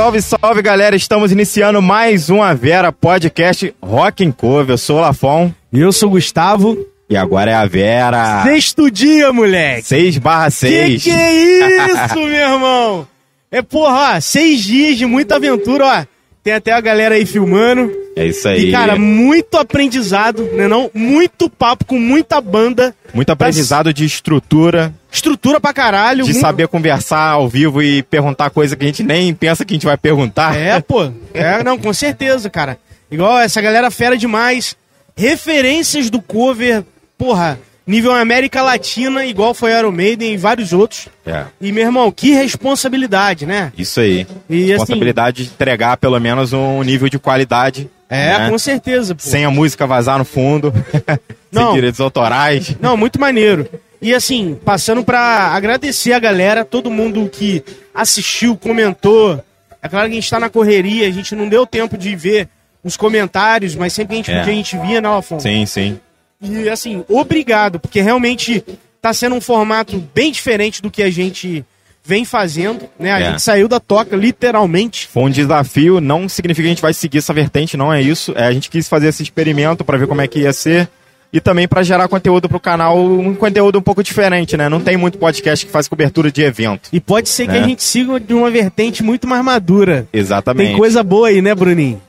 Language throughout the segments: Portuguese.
Salve, salve galera! Estamos iniciando mais uma Vera Podcast Rock and Cover. Eu sou o Lafon. E eu sou o Gustavo. E agora é a Vera. Sexto dia, moleque! 6 barra 6. Que que é isso, meu irmão? É porra, ó, seis dias de muita aventura, ó. Tem até a galera aí filmando. É isso aí. E, cara, muito aprendizado, né não? Muito papo com muita banda. Muito aprendizado de estrutura, Estrutura pra caralho. de saber conversar ao vivo e perguntar coisa que a gente nem pensa que a gente vai perguntar. É, pô. É, não, com certeza, cara. Igual essa galera fera demais. Referências do cover, porra, nível América Latina, igual foi Iron Maiden e vários outros. É, E, meu irmão, que responsabilidade, né? isso aí. E assim, Responsabilidade de entregar pelo menos um nível de qualidade. é, né? com certeza, pô. Sem a música vazar no fundo. Não. Sem direitos autorais. Não, muito maneiro. E assim, passando pra agradecer a galera, todo mundo que assistiu, comentou. É claro que a gente tá na correria, a gente não deu tempo de ver os comentários, mas sempre que a gente É. podia, a gente via, né, Afonso? Sim, sim. E assim, obrigado, porque realmente tá sendo um formato bem diferente do que a gente vem fazendo, né? A É. gente saiu da toca, literalmente. Foi um desafio, não significa que a gente vai seguir essa vertente, não é isso. É, a gente quis fazer esse experimento para ver como é que ia ser e também para gerar conteúdo pro canal, um conteúdo um pouco diferente, né? Não tem muito podcast que faz cobertura de evento. E pode ser que É. a gente siga de uma vertente muito mais madura. Exatamente. Tem coisa boa aí, né, Bruninho?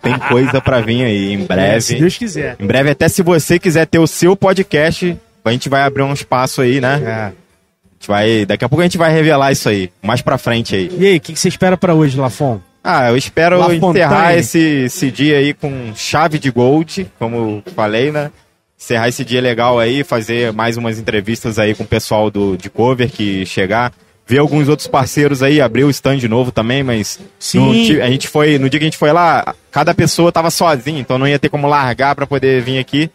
Tem coisa para vir aí em breve. Se Deus quiser. Em breve, até se você quiser ter o seu podcast, a gente vai abrir um espaço aí, né? É. A gente vai, daqui a pouco a gente vai revelar isso aí, mais pra frente aí. E aí, o que, que você espera pra hoje, Lafon? Ah, eu espero La encerrar Fontaine. esse, esse dia aí com chave de gold, como falei, né? Encerrar esse dia legal aí, fazer mais umas entrevistas aí com o pessoal do, de cover que chegar. Ver alguns outros parceiros aí, abrir o stand novo também, mas Sim. no a gente foi, no dia que a gente foi lá, cada pessoa tava sozinha, então não ia ter como largar pra poder vir aqui.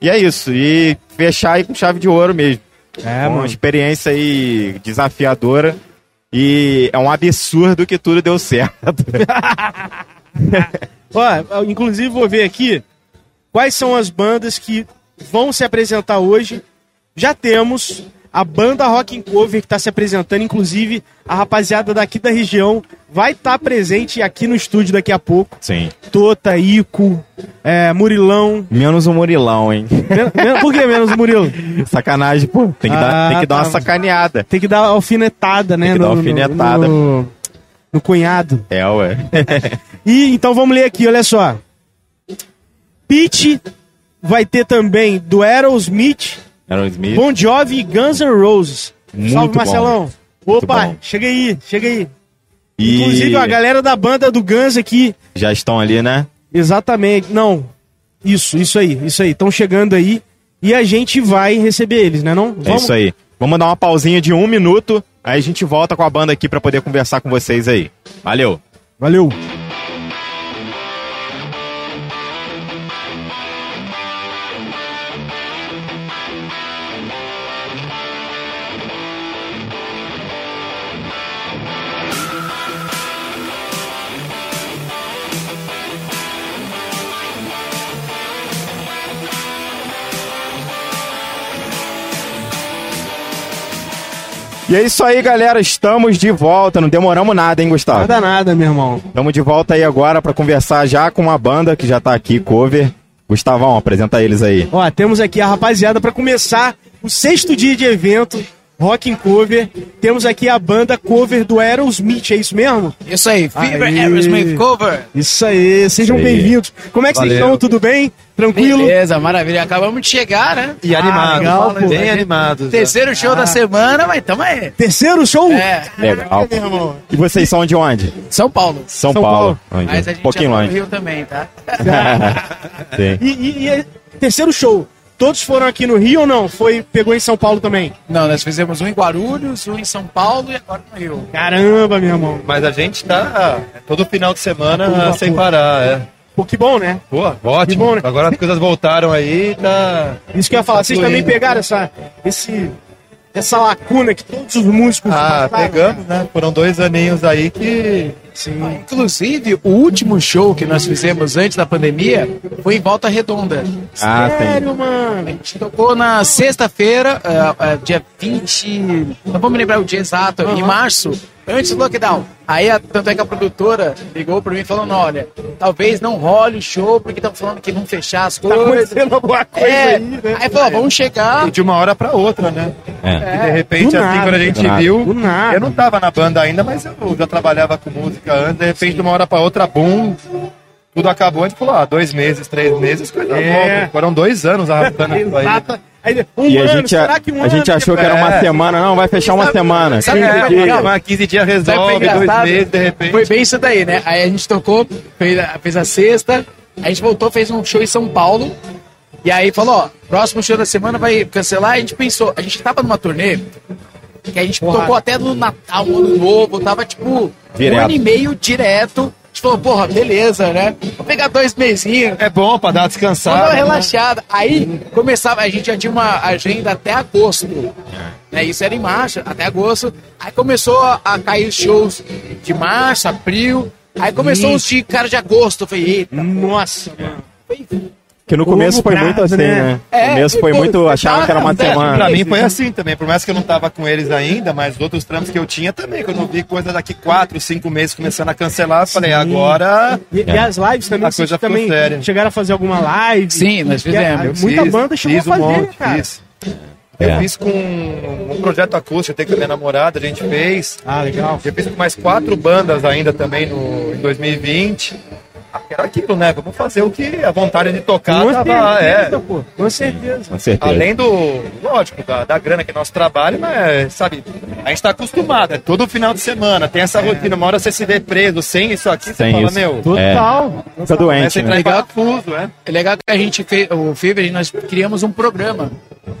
E é isso, e fechar aí com chave de ouro mesmo. É, uma experiência aí desafiadora. E é um absurdo que tudo deu certo. Ó, inclusive vou ver aqui quais são as bandas que vão se apresentar hoje. Já temos a banda Rock and Cover que está se apresentando, inclusive a rapaziada daqui da região vai estar presente aqui no estúdio daqui a pouco. Sim. Tota, Ico, é, Murilão. Menos o Murilão, hein? Men- men- Por que menos o Murilo? Sacanagem, pô. Tem que, Ah, dar, tem que dar tá. uma sacaneada. Tem que dar alfinetada, né? Tem que dar alfinetada. No, no cunhado. É, ué. E então vamos ler aqui, olha só. Pete vai ter também do Aerosmith, Aerosmith. Bon Jovi e Guns N' Roses. Muito Salve, bom. Marcelão. Muito Opa, bom. chega aí, chega aí. E Inclusive a galera da banda do Guns aqui, já estão ali, né? exatamente. Não, isso, isso aí, isso aí. Estão chegando aí e a gente vai receber eles, né não? É isso aí. Vamos dar uma pausinha de um minuto, aí a gente volta com a banda aqui pra poder conversar com vocês aí. Valeu! Valeu. E é isso aí, galera. Estamos de volta. Não demoramos nada, hein, Gustavo? Nada nada, meu irmão. Estamos de volta aí agora pra conversar já com uma banda que já tá aqui, cover. Gustavão, apresenta eles aí. Ó, temos aqui a rapaziada pra começar o sexto dia de evento, Rock and Cover. Temos aqui a banda cover do Aerosmith, é isso mesmo? Isso aí, Fever Aí. Aerosmith Cover. Isso aí, sejam bem-vindos. Como é que vocês Valeu. estão? Tudo bem? Tranquilo? Beleza, maravilha. Acabamos de chegar, né? E animado, legal, pô. bem animado. Terceiro show da semana, mas tamo aí. Terceiro show? É, Legal. E vocês são de onde? São Paulo. São, São Paulo. Paulo. Onde? Mas a Um gente pouquinho já tá no longe. Rio também, tá? Sim. E, e- e é terceiro show. Todos foram aqui no Rio ou não? Foi, pegou em São Paulo também? Não, nós fizemos um em Guarulhos, um em São Paulo e agora no Rio. Caramba, meu irmão. Mas a gente tá todo final de semana Vapor, sem parar, é. Pô, que bom, né? Pô, ótimo. bom, né? Agora as coisas voltaram aí, tá. Isso que eu ia falar. Vocês também pegaram essa, esse, essa lacuna que todos os músicos Ah, passaram, pegamos, né? Foram dois aninhos aí que. Sim. Inclusive, o último show que nós fizemos antes da pandemia foi em Volta Redonda. Ah. Sério, mano. A gente tocou na sexta-feira, ah, ah, dia 20. Não vou me lembrar o dia exato, em março, antes do lockdown. Aí, a- tanto é que a produtora ligou pra mim falando: olha, talvez não role o show, porque estão falando que vão fechar as Tá coisas. acontecendo alguma coisa É, aí, né? aí falou: vamos chegar. E de uma hora pra outra, né? É. E de repente, do assim, nada, quando a gente nada. viu. Eu não tava na banda ainda, mas eu já trabalhava com música antes. De repente, de uma hora pra outra, boom. Tudo acabou, a gente falou, ah, dois meses, três meses, coisa É. Foram dois anos arrastando isso aí. Um E a ano, gente, será que um a gente achou que era uma É. semana, não, vai fechar uma semana. sabe 15 o que é dias. legal? Mas 15 dias resolve, dois engraçado? meses, de repente. Foi bem isso daí, né? Aí a gente tocou, fez a, fez a sexta, a gente voltou, fez um show em São Paulo. E aí falou, ó, próximo show da semana vai cancelar. A gente pensou, a gente tava numa turnê que a gente tocou até no Natal, no Ano Novo, tava tipo Direto. um ano e meio direto. A gente falou, porra, beleza, né? Vou pegar dois mesinhos. É bom pra dar uma Vamos descansada. dar uma né? relaxada. Aí começava, a gente já tinha uma agenda até agosto. Né? Isso era em março, até agosto. Aí começou a, cair os shows de março, abril. Aí começou os de cara de agosto. Eu falei, eita, Nossa, mano. Que no começo foi muito assim, né? né? É, No começo foi muito, achava que era uma semana. Pra mim foi assim também, por mais que eu não tava com eles ainda, mas os outros trampos que eu tinha também, quando eu vi coisa daqui quatro, cinco meses começando a cancelar, eu falei, agora E, e as lives também, A coisa ficou também séria. chegaram a fazer alguma live? Sim, nós fizemos. eu Muita fiz, banda chegou fiz a fazer, um monte, cara? fiz. Eu É. fiz com um projeto acústico, até com a minha namorada, a gente fez. Ah, legal. Eu fiz com mais quatro bandas ainda também no, em 2020. Era aquilo, né? Vamos fazer o que a vontade de tocar Com tava. É, certeza, pô. Com certeza. Com certeza. Além do, lógico, da, da grana que é nosso trabalho, mas, sabe, a gente tá acostumado, é todo final de semana, tem essa rotina, uma hora você se vê preso sem isso aqui, você Sem fala, isso. meu, Total. Fica começa doente, né? em parafuso, é. É legal que a gente fez, o Fever, nós criamos um programa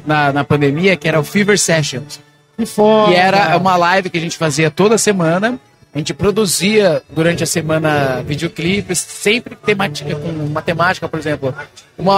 na, na pandemia que era o Fever Sessions. Que foda. E era uma live que a gente fazia toda semana. A gente produzia durante a semana videoclipes, sempre temática, com uma temática, por exemplo, uma,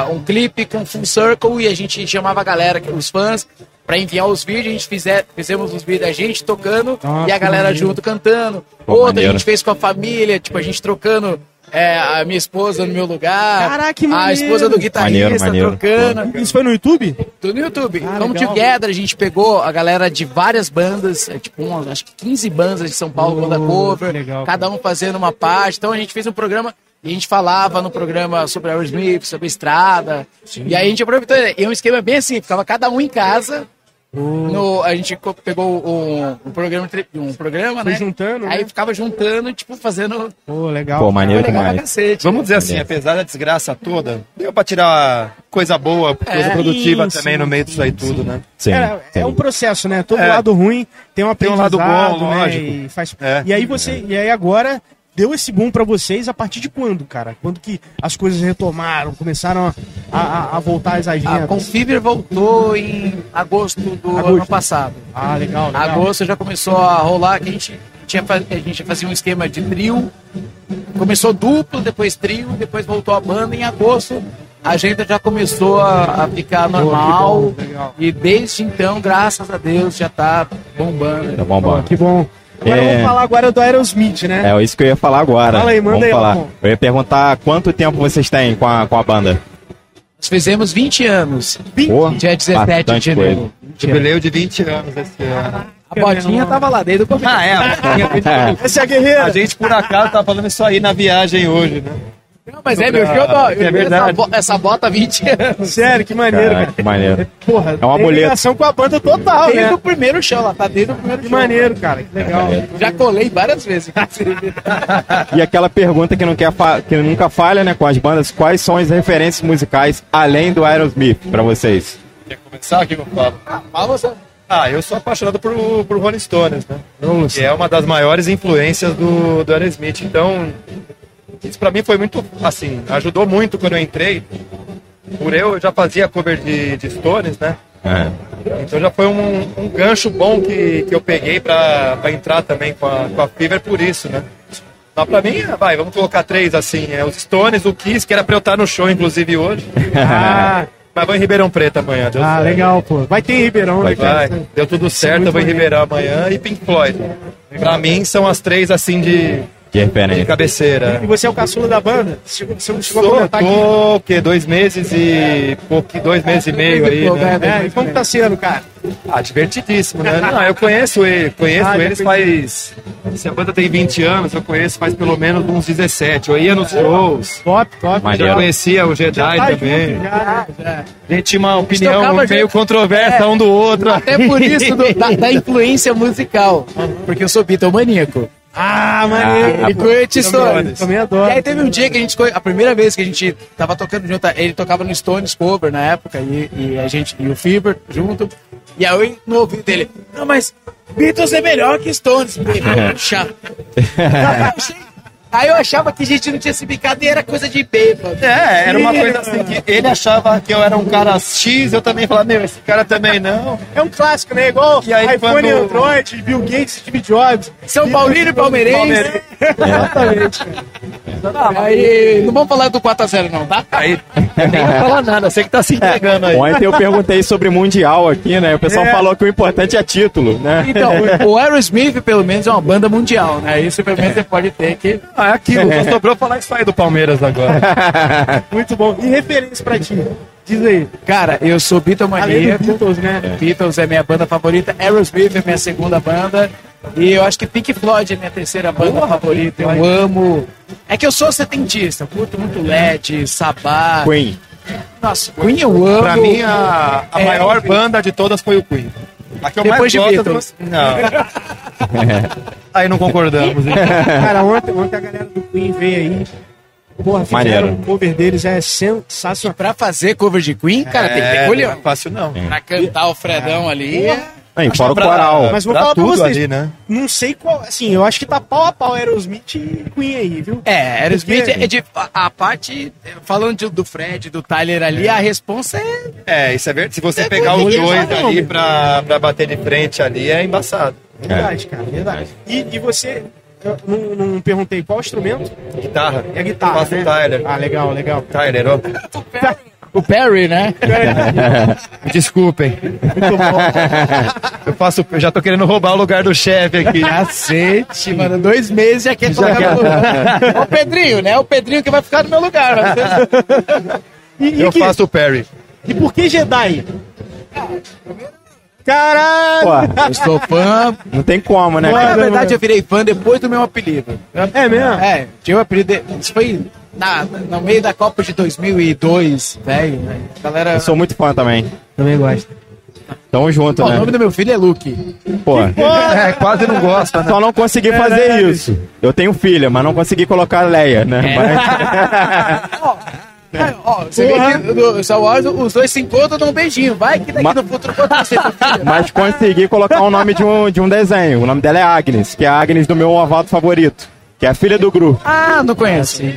ah, um clipe com full circle e a gente chamava a galera, os fãs, para enviar os vídeos. A gente fizer, fizemos os vídeos da gente tocando Ah, e a galera junto cantando. Pô, Outra a maneiro. gente fez com a família, tipo, a gente trocando é, a minha esposa no meu lugar, Caraca, que a maneiro. esposa do guitarrista Maneiro, maneiro. trocando. Isso foi no YouTube? Tudo no YouTube. Ah, Come legal. Together, a gente pegou a galera de várias bandas, é, tipo, umas, acho que 15 bandas de São Paulo, banda Oh, cover, que legal, cada um fazendo uma parte. Então a gente fez um programa e a gente falava no programa sobre Aerosmith, sobre a estrada. E aí a gente aproveitou. E é um esquema bem assim, ficava cada um em casa. No, a gente pegou um, um programa, um programa, Foi né? juntando, Aí né? ficava juntando, tipo, fazendo. Pô, legal. Pô, maneiro demais. cacete. Vamos dizer assim, apesar da desgraça toda, deu pra tirar coisa boa, coisa É, produtiva sim, também sim, no meio disso aí tudo, né? Sim, É, é sim. um processo, né? Todo É. lado ruim tem um Tem um lado bom, né? lógico. E, faz... É. e aí você, e aí agora deu esse boom pra vocês a partir de quando, cara? Quando que as coisas retomaram, começaram a, a, a voltar às A agendas? Confiver voltou em agosto do Agosto. ano passado. Ah, legal, legal. Agosto já começou a rolar que a gente tinha a gente fazia um esquema de trio. Começou duplo, depois trio, depois voltou a banda em agosto. A agenda já começou a, a ficar normal. bom, e desde então, graças a Deus, já tá bombando. Tá bom, Pô, bom. que bom. Agora É. vamos falar agora do Aerosmith, né? É isso que eu ia falar agora. Fala aí, manda Vamos aí, falar. Eu ia perguntar quanto tempo vocês têm com a, com a banda. Nós fizemos 20 anos. Pô, Dia 17 de janeiro. Jubileu de 20 anos esse ano. A botinha tava lá desde o começo. Ah, é. É. Essa é a guerreira. A gente, por acaso, tá falando isso aí na viagem hoje, né? Não, mas é meu show, É verdade. Essa, bo- essa bota há 20 anos. Sério, que maneiro, Cara, cara. que maneiro. Porra, É um tem amuleto. ligação com a banda total, Desde né? o primeiro show, ela tá desde o primeiro Que show. maneiro, cara. Que legal. Já colei várias vezes. E aquela pergunta que, não quer que nunca falha, né, com as bandas, quais são as referências musicais além do Aerosmith pra vocês? Quer começar aqui, meu falo? Fala você. Ah, eu sou apaixonado por, por Rolling Stones, né? Que é uma das maiores influências do, do Aerosmith. Então, isso pra mim foi muito, assim, ajudou muito quando eu entrei. Por eu, eu já fazia cover de, de Stones, né? É. Então já foi um, um gancho bom que, que eu peguei pra, pra entrar também com a, com a Fever por isso, né? Mas pra mim, vai, vamos colocar três assim. É os Stones, o Kiss, que era pra eu estar no show, inclusive, hoje. Ah, Mas vou em Ribeirão Preto amanhã. Deu ah certo. legal, pô. Vai ter em Ribeirão, né, Vai, cara? deu tudo certo, eu vou em. Ribeirão amanhã e Pink Floyd. Pra mim, são as três assim de, Que referência. cabeceira. E você é o caçula da banda? Você não chegou a Tô, aqui? o quê? Dois meses e pouco, dois meses e meio aí, né? É, e como que tá sendo, cara? Ah, divertidíssimo, né? Não, eu conheço ele, conheço Ah, já eles faz. Se a banda tem 20 anos, eu conheço faz pelo menos uns 17. Eu ia nos shows. Top, top. Maneiro. Já conhecia o Jedi Tá também. junto já, né? A gente tinha uma opinião meio junto. controversa É. um do outro. Até por isso do- da, da influência musical. Porque eu sou bitomaníaco. Ah, maneiro. E curte Stones. Também E adoro. aí teve um dia que a gente, a primeira vez que a gente tava tocando junto, ele tocava no Stones cover na época, e, e a gente, e o Fever junto, e aí eu no ouvido dele, não, mas Beatles é melhor que Stones, chato. Aí eu achava que a gente não tinha se bicado e era coisa de bêbado. É, era uma coisa assim que ele achava que eu era um cara X, eu também falava, meu, esse cara também não. É um clássico, né? Igual E aí, iPhone, quando- Android, Bill Gates, Steve Jobs. São Paulino e Palmeirense. Exatamente. Aí, não vamos falar do 4x0 não, tá? Aí eu nem falar nada, você que tá se entregando aí. Ontem eu perguntei sobre Mundial aqui, né? O pessoal É. falou que o importante é título, né? Então, o Aerosmith, pelo menos, é uma banda mundial, né? Isso, pelo menos, você pode ter que... Ah, é aquilo, só sobrou falar isso aí do Palmeiras agora. Muito bom. E referência pra ti? Diz aí. Cara, eu sou do bitomaníaco. Beatles, né? Beatles é minha banda favorita, Aerosmith é minha segunda banda. E eu acho que Pink Floyd é minha terceira banda favorita. Eu amo. É que eu sou setentista, eu curto muito LED, Sabá. Queen. Nossa, Queen eu amo. Pra mim, a, a É, maior enfim. banda de todas foi o Queen. A que eu Depois mais de gosto... Beatles. Não. aí não concordamos. hein? Cara, ontem, ontem a galera do Queen veio aí. Porra, fizeram Maneiro. o cover deles, é sensacional. Pra fazer cover de Queen, cara, tem que ter É, não é fácil não. Pra cantar o Fredão ali. Aí, fora o Pra- coral. Mas vou pra falar pra tudo vocês. ali, né? Não sei qual. Assim, eu acho que tá pau a pau Aerosmith e Queen aí, viu? É, Aerosmith Porque- é de. A, a parte. Falando de- do Fred, do Tyler ali, a responsa é. É, isso é verdade. Se você É pegar os dois não, ali pra, pra bater de frente ali, é embaçado. Verdade, cara, verdade. E, e você. Eu não, não perguntei qual instrumento? Guitarra. É a guitarra. Faço né? o Tyler. Ah, legal, legal. Tyler, ó. O Perry, né? Desculpem. Eu faço, eu já tô querendo roubar o lugar do chefe aqui. Cacete, mano. Dois meses já quer colocar no lugar. É o Pedrinho, né? O Pedrinho que vai ficar no meu lugar. Mas... E, e, Eu que- faço o Perry. e por que Jedi? Caralho! Pô, Eu sou fã. não tem como, né? Mas, na cara? verdade, eu virei fã depois do meu apelido. É mesmo? É, tinha o apelido. de- Isso foi na, no meio da Copa de 2002, velho. né? Galera. Eu sou muito fã também. Também gosto. Tamo junto, Pô, o né? nome do meu filho é Luke. Pô, É, quase não gosta, né? só não consegui fazer Caralho. isso. Eu tenho filha, mas não consegui colocar a Leia, né? É. Mas- É, ó, você vê que no Star Wars os dois se encontram dão um beijinho. Vai que daqui Ma- no futuro pode ser. Mas consegui colocar o nome de um, de um desenho. O nome dela é Agnes, que é a Agnes do meu ovado favorito. Que é a filha do Gru. Ah, não conheço.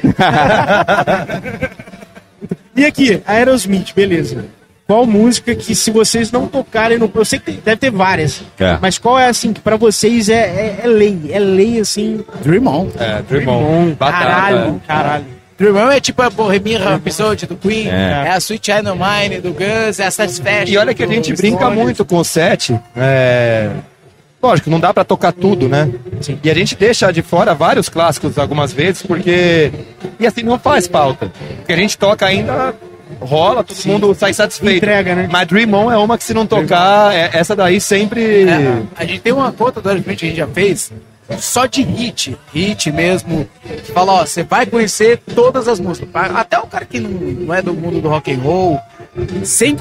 E aqui, Aerosmith, beleza. Qual música que se vocês não tocarem no. Eu sei que tem- deve ter várias. É. Mas qual é assim que pra vocês é, é, é lei? É lei assim. Dream On. É, Dream On. Batata. caralho, caralho. Dream On é tipo a Bohemian Rhapsody do Queen, É. é. a Sweet Child Mine do Guns, é a Satisfaction. E olha que a gente brinca muito com o set. É... Lógico, não dá pra tocar tudo, né? E a gente deixa de fora vários clássicos algumas vezes, porque. E assim, não faz falta. Porque a gente toca ainda, rola, todo mundo sai satisfeito. Entrega, né? Mas Dream On é uma que se não tocar, é- essa daí sempre. É, a gente tem uma conta do Aerosmith que a gente já fez só de hit, hit mesmo. Fala, ó, você vai conhecer todas as músicas. Até o cara que não, não é do mundo do rock and roll, sem,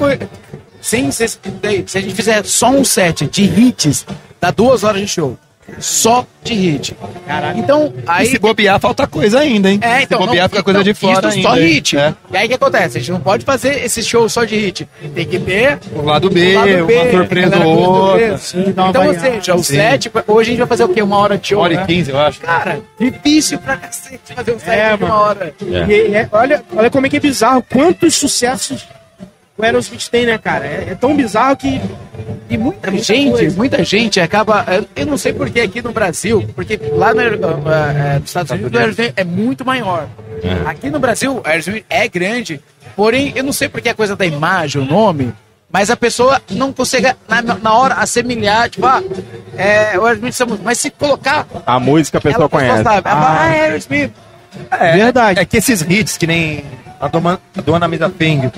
sem se, se a gente fizer só um set de hits, dá duas horas de show. Só de hit. Então, E aí se bobear, falta coisa ainda, hein? É, então. se bobear, não, fica coisa então, de fora isso ainda. só hit. É. E aí o que acontece? A gente não pode fazer esse show só de hit. Tem que ter O lado B, o lado B, uma surpresa galera ou outra. Sim, Então, ou seja, o Sim. set, hoje a gente vai fazer o quê? Uma hora de show, Uma hora e né? 15, eu acho. Cara, difícil pra cacete fazer um set É, de uma mano. hora. É. E, é, olha, olha como é que é bizarro. Quantos sucessos o Aerosmith tem, né, cara? É, é tão bizarro que E muita gente, muita gente acaba. eu- não sei porque aqui no Brasil, porque lá no, eh, nos Estados Unidos o Aerosmith é muito maior. Aqui no Brasil, o Aerosmith é grande, porém, eu não sei porque é coisa da imagem, o nome, mas a pessoa não consegue, na, na hora, assemelhar, tipo, ah, é, o Aerosmith, somos- mas se colocar. A música a pessoa ela conhece. sabe. Ela fala, ah, é Aerosmith. É, Verdade. É que esses hits, que nem a Dona, a Dona Misa Ping,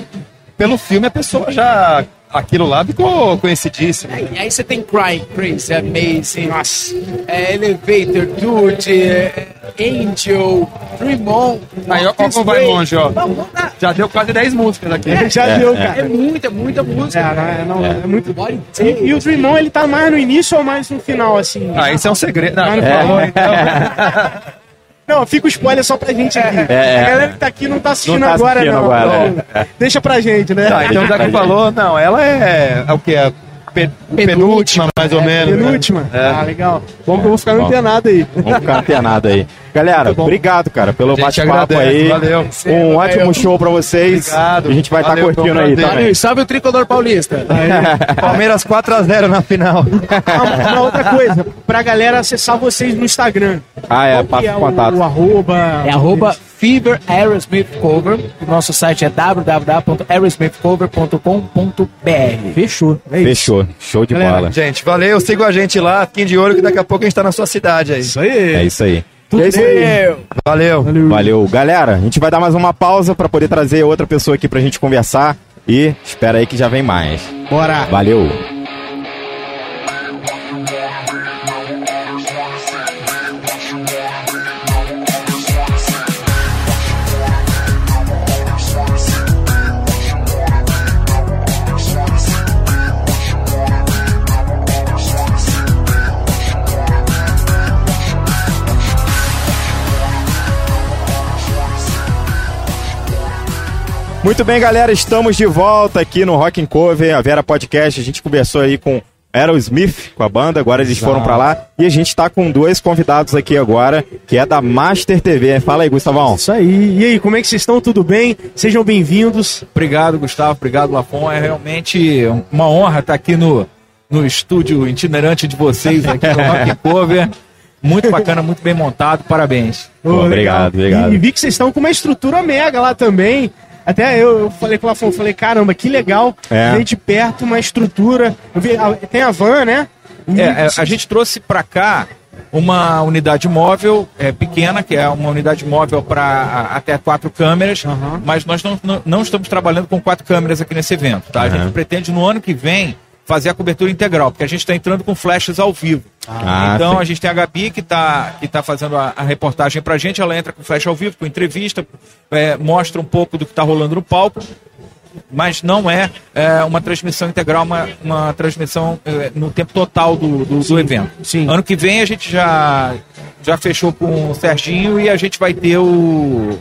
pelo filme a pessoa já. Aquilo lá ficou conhecidíssimo. E aí você tem Cry, Crazy, Amazing, é, Elevator, Dude, é, Angel, Dream On. Aí, ó, This como vai longe, ó. Já deu quase 10 músicas aqui. Já É, deu, é. É cara. muita, muita música. É, não, é, muito E, e o Dream On, ele tá mais no início ou mais no final, assim? Ah, isso é um segredo. Não, não é. falou, então. Não, fica o spoiler só pra gente aqui. É, é. A galera que tá aqui não tá assistindo Não tá agora, assistindo não. agora, Não. Deixa pra gente, né? Tá, então já que falou, não, ela é, é o que? É pe- penúltima, mais ou menos. né? Penúltima? É. Ah, legal. Eu vou ficar Bom. antenado aí. Vamos ficar antenado aí. Galera, obrigado, cara, pelo bate-papo aí. valeu. Um ótimo show pra vocês. Obrigado. A gente vai estar Valeu, curtindo aí também. Valeu, salve o tricolor paulista. Palmeiras 4x0 na final. Uma, uma outra coisa, pra galera acessar vocês no Instagram. Ah, é, passa é o contato. O, o arroba. É arroba Fever Aerosmith Cover. O nosso site é www.aerosmithcover.com.br. Fechou. É isso. Fechou. Show de Galera, bola. Gente, valeu, siga a gente lá, fiquem de olho que daqui a pouco a gente tá na sua cidade aí. Isso aí. É isso aí. Tudo é isso aí. bem. Valeu. Valeu. Galera, a gente vai dar mais uma pausa pra poder trazer outra pessoa aqui pra gente conversar. E espera aí que já vem mais. Bora. Valeu. Muito bem, galera, estamos de volta aqui no Rock and Cover, a Vera Podcast. A gente conversou aí com Aerosmith, com a banda, agora eles foram pra lá. E a gente tá com dois convidados aqui agora, que é da Master TV. Fala aí, Gustavão. Isso aí. E aí, como é que vocês estão? Tudo bem? Sejam bem-vindos. Obrigado, Gustavo. Obrigado, Lafon. É realmente uma honra estar aqui no, no estúdio itinerante de vocês, aqui no Rock Cover. Muito bacana, muito bem montado. Parabéns. Pô, obrigado, obrigado. E, e vi que vocês estão com uma estrutura mega lá também. Até eu, eu falei com o Lafon, falei, caramba, que legal É. ver de perto uma estrutura. Vi, a- tem a van, né? E- É, é, a gente trouxe para cá uma unidade móvel é, pequena, que é uma unidade móvel para até quatro câmeras, Aham. mas nós não, não, não estamos trabalhando com quatro câmeras aqui nesse evento. Tá? A gente pretende no ano que vem fazer a cobertura integral, porque a gente está entrando com flashes ao vivo. Ah, então sim. a gente tem a Gabi que está que tá fazendo a, a reportagem pra gente, ela entra com flash ao vivo, com entrevista, é, mostra um pouco do que está rolando no palco, mas não é, é, uma transmissão integral, uma, uma transmissão é, no tempo total do, do, do evento. sim. Ano que vem a gente já, já fechou com o Serginho e a gente vai ter o.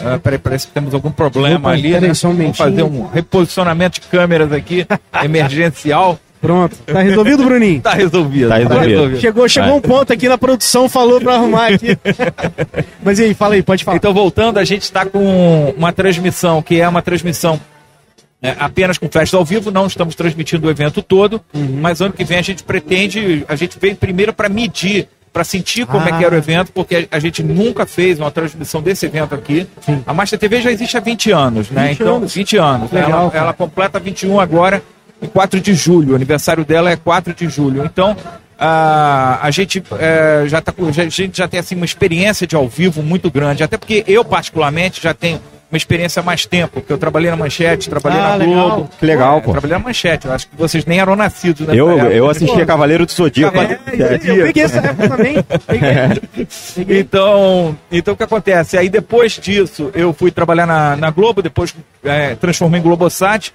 Ah, peraí, parece que temos algum problema ali. Né? só um Vamos fazer um reposicionamento de câmeras aqui, emergencial. Pronto. Tá resolvido, Bruninho? Tá resolvido. Tá resolvido. Chegou, chegou Vai. um ponto aqui na produção, falou pra arrumar aqui. Mas e aí, fala aí, pode falar. Então, voltando, a gente está com uma transmissão que é uma transmissão é, apenas com flash ao vivo, não estamos transmitindo o evento todo, Uhum. mas ano que vem a gente pretende, a gente veio primeiro para medir, para sentir como é que era o Ah. evento, porque a, gente nunca fez uma transmissão desse evento aqui. A Master TV já existe há 20 anos, né? 20 então, anos. 20 anos. Legal, ela, ela completa 21 agora, em 4 de julho. O aniversário dela é 4 de julho. Então, a, a gente é, já tá, já- a gente já tem assim uma experiência de ao vivo muito grande, até porque eu particularmente já tenho uma experiência há mais tempo, porque eu trabalhei na Manchete, trabalhei Ah, na legal. Globo. Que legal, É, pô. Trabalhei na Manchete, eu acho que vocês nem eram nascidos nessa Eu, época. eu assisti a Cavaleiro do Zodíaco. É, eu peguei essa época também. Peguei. Peguei. Então, então o que acontece? Aí depois disso, eu fui trabalhar na, na Globo, depois é, transformei em Globosat.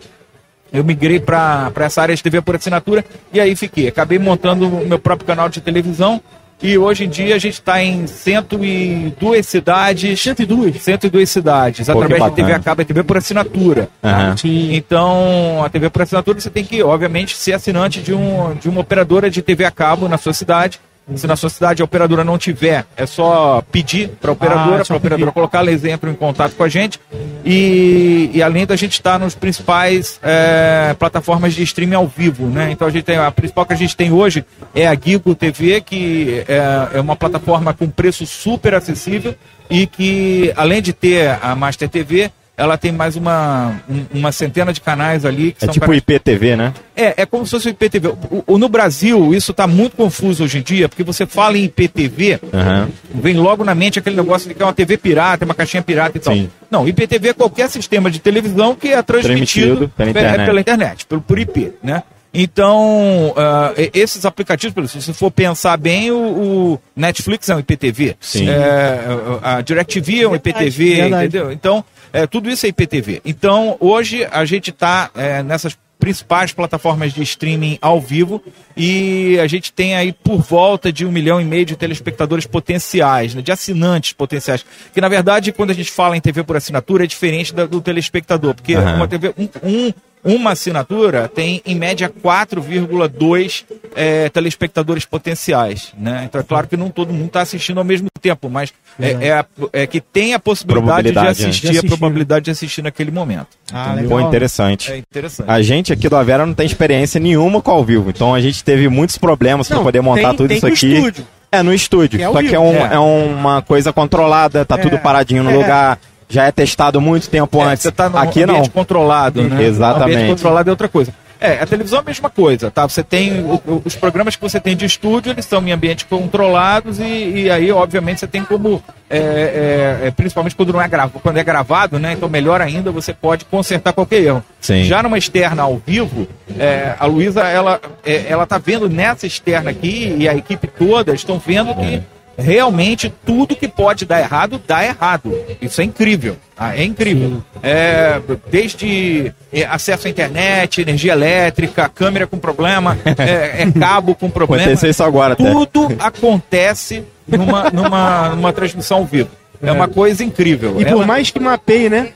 Eu migrei para essa área de TV por assinatura e aí fiquei. Acabei montando o meu próprio canal de televisão e hoje em dia a gente está em 102 cidades. 102. 102 cidades, Pô, através de TV a cabo e TV por assinatura. Aham. Então, a TV por assinatura você tem que, obviamente, ser assinante de, um, de uma operadora de TV a cabo na sua cidade. Se na sua cidade a operadora não tiver, é só pedir para a operadora, Ah, para a operadora colocar, eles entram em contato com a gente. E, e além da gente estar nos principais é, plataformas de streaming ao vivo, né? Então a gente tem, a principal que a gente tem hoje é a Gigo TV, que é, é uma plataforma com preço super acessível e que, além de ter a Master TV, ela tem mais uma, um- uma centena de canais ali que É são tipo canais IPTV, né? é, é como se fosse o IPTV. O, o- no Brasil, isso está muito confuso hoje em dia, porque você fala em IPTV, Aham. vem logo na mente aquele negócio de que é uma TV pirata, é uma caixinha pirata e tal. Sim. Não, IPTV é qualquer sistema de televisão que é transmitido Transmitido pela pe- internet. pela internet, pelo, por IP, né? Então, e- esses aplicativos, por exemplo, se você for pensar bem, o, o Netflix é um IPTV. Sim. É, a DirecTV é um IPTV, verdade. entendeu? Então, é, tudo isso é IPTV. Então, hoje a gente está nessas principais plataformas de streaming ao vivo e a gente tem aí por volta de um milhão e meio de telespectadores potenciais, né, de assinantes potenciais. Que na verdade, quando a gente fala em TV por assinatura, é diferente da- do telespectador, porque Aham. uma TV, um, um- uma assinatura tem em média 4,2 é, telespectadores potenciais. Né? Então é claro que não todo mundo está assistindo ao mesmo tempo, mas é, é a- é que tem a possibilidade de né? assistir, De assistir, a probabilidade de assistir naquele momento. Ah, Pô, interessante. É interessante. A gente aqui do Avera não tem experiência nenhuma com ao vivo, então a gente teve muitos problemas para poder montar tem- tudo tem isso aqui. estúdio. É, no estúdio. Que é Só que é, um- É. é uma coisa controlada, tá tudo paradinho no É. lugar, já é testado muito tempo É, antes. você está no aqui ambiente não. controlado, né? Exatamente. Ambiente controlado é outra coisa. É, a televisão é a mesma coisa, tá? Você tem o- os programas que você tem de estúdio, eles são em ambientes controlados e, e aí, obviamente, você tem como, é, é, é, principalmente quando não é gravado, quando é gravado, né? Então, melhor ainda, você pode consertar qualquer erro. Sim. Já numa externa ao vivo, é, a Luísa, ela, é, ela tá vendo nessa externa aqui e a equipe toda estão vendo que realmente tudo que pode dar errado, dá errado. Isso é incrível. tá? É incrível. É, desde é, acesso à internet, energia elétrica, câmera com problema, é, é cabo com problema. Aconteceu isso agora até. Tudo acontece numa, numa, numa transmissão ao vivo. É uma coisa incrível. E por Ela- mais que mapeie, né?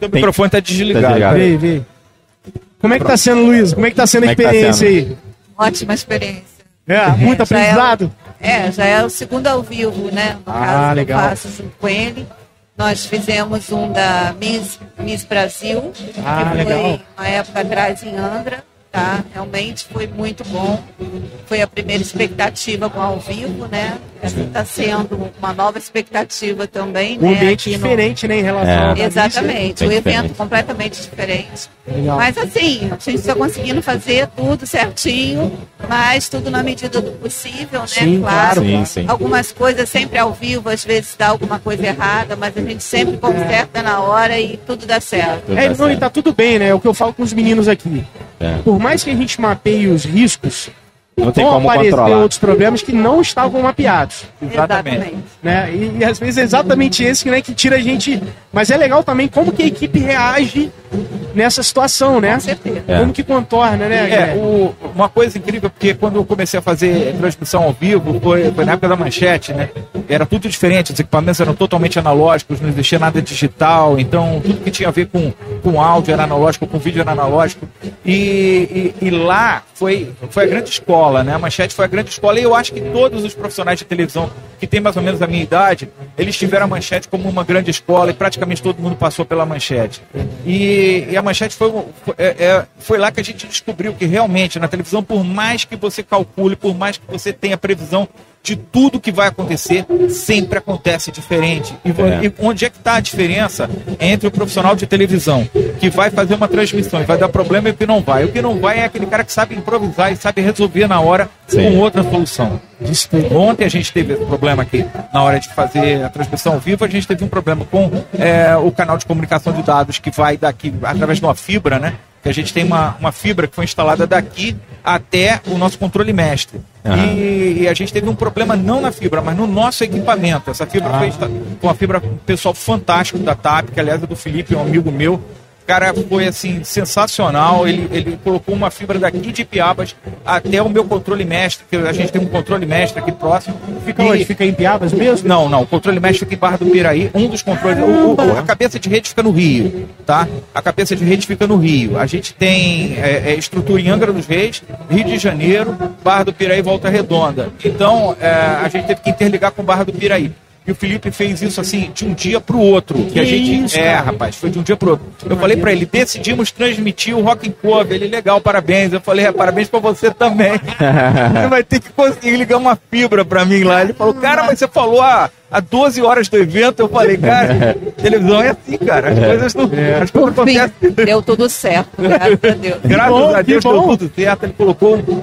o microfone está desligado. Tá desligado. Vê, vê. Como é que tá sendo, Luiz? Como é que tá sendo a Como é tá experiência sendo? aí? Ótima experiência. É, muito É, é aprendizado? É, já é o segundo ao vivo, né? No Ah, caso, legal. eu faço junto com ele. Nós fizemos um da Miss, Miss Brasil, Ah, que foi legal. uma época atrás em Angra, tá? Realmente foi muito bom. Foi a primeira expectativa com ao vivo, né? Está sendo uma nova expectativa também, Um né? ambiente aqui no- diferente, né, em relação É. ao da Exatamente, o evento diferente. completamente diferente. Legal. Mas assim, a gente está conseguindo fazer tudo certinho, mas tudo na medida do possível, né? Sim, claro. Sim, sim. Algumas coisas sempre ao vivo, às vezes dá alguma coisa errada, mas a gente sempre conserta na hora e tudo dá certo. Tudo É, tá não, e certo. tá tudo bem, né? É o que eu falo com os meninos aqui. É. Por mais que a gente mapeie os riscos, Não tem vão como aparecer controlar. outros problemas que não estavam mapeados. Exatamente. Né? E, e às vezes é exatamente esse que, né, que tira a gente. Mas é legal também como que a equipe reage nessa situação, né? Com certeza. É. Como que contorna, né? É, o- uma coisa incrível, porque quando eu comecei a fazer transmissão ao vivo, foi, foi na época da manchete, né? Era tudo diferente, os equipamentos eram totalmente analógicos, não existia nada digital, então tudo que tinha a ver com, com áudio era analógico, com vídeo era analógico. E, e, e lá foi, foi a grande escola, né? A manchete foi a grande escola, e eu acho que todos os profissionais de televisão que têm mais ou menos a minha idade, eles tiveram a manchete como uma grande escola e praticamente todo mundo passou pela manchete. E, e a manchete foi, foi, é- é- foi lá que a gente descobriu que realmente na televisão, por mais que você calcule, por mais que você tenha previsão de tudo que vai acontecer, sempre acontece diferente. E, É. e onde é que está a diferença entre o profissional de televisão que vai fazer uma transmissão e vai dar problema e o que não vai? O que não vai é aquele cara que sabe improvisar e sabe resolver na hora Sim. com outra solução. Ontem a gente teve problema aqui na hora de fazer a transmissão ao vivo. A gente teve um problema com é, o canal de comunicação de dados que vai daqui através de uma fibra, né? Que a gente tem uma, uma fibra que foi instalada daqui até o nosso controle mestre. Aham. E, e a gente teve um problema não na fibra, mas no nosso equipamento. Essa fibra foi insta- com uma fibra pessoal fantástico da TAP, que aliás é do Felipe, um amigo meu, cara foi assim sensacional. Ele, ele colocou uma fibra daqui de Piabas até o meu controle mestre, que a gente tem um controle mestre aqui próximo. Fica E- onde? Fica em Piabas mesmo? Não, não. O controle mestre fica em Barra do Piraí. Um dos controles. o- o- a cabeça de rede fica no Rio, tá? A cabeça de rede fica no Rio. A gente tem é, é, estrutura em Angra dos Reis, Rio de Janeiro, Barra do Piraí Volta Redonda. Então, é, a gente teve que interligar com Barra do Piraí. E o Felipe fez isso assim de um dia pro outro. Que, a gente. isso, é, cara. rapaz, foi de um dia pro outro. Eu falei pra ele, decidimos transmitir o Rock and Cover. Ele, legal, parabéns. Eu falei, é, parabéns pra você também. Você vai ter que conseguir ligar uma fibra pra mim lá. Ele falou, cara, mas você falou há, há 12 horas do evento. Eu falei, cara, televisão é assim, cara. As coisas não, as coisas Por fim, acontecem. deu tudo certo, graças a Deus. Graças bom, a Deus deu tudo certo. Ele colocou um-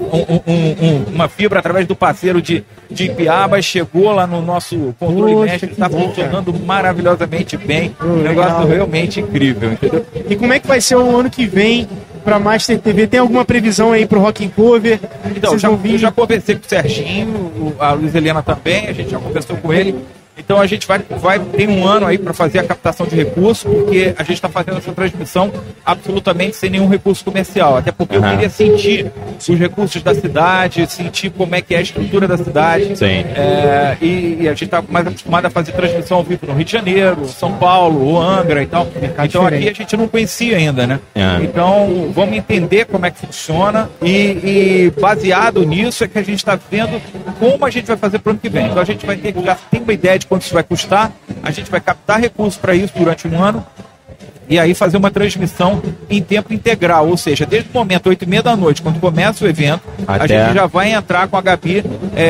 um- um- um- uma fibra através do parceiro de, de Ipiaba, chegou lá no nosso controle Poxa, mestre, que está funcionando maravilhosamente bem. Oh, um negócio legal. realmente incrível, entendeu? E como é que vai ser o ano que vem pra Master TV? Tem alguma previsão aí pro Rock and Cover? Então, já, eu já conversei com o Serginho, o- a Luiz Helena também, a gente já conversou com ele. Então a gente vai, vai tem um ano aí para fazer a captação de recursos, porque a gente está fazendo essa transmissão absolutamente sem nenhum recurso comercial. Até porque eu Aham. queria sentir os recursos da cidade, sentir como é que é a estrutura da cidade. Sim. É, e, e a gente está mais acostumado a fazer transmissão ao vivo no Rio de Janeiro, São Paulo, ou Angra e tal. Mercado então aqui diferente. a gente não conhecia ainda, né? É. Então vamos entender como é que funciona e, e baseado nisso é que a gente está vendo como a gente vai fazer para o ano que vem. Então a gente vai ter que já ter uma ideia de quanto isso vai custar, a gente vai captar recursos para isso durante um ano e aí fazer uma transmissão em tempo integral, ou seja, desde o momento 8 e meia da noite, quando começa o evento, a Até- gente já vai entrar com a Gabi é,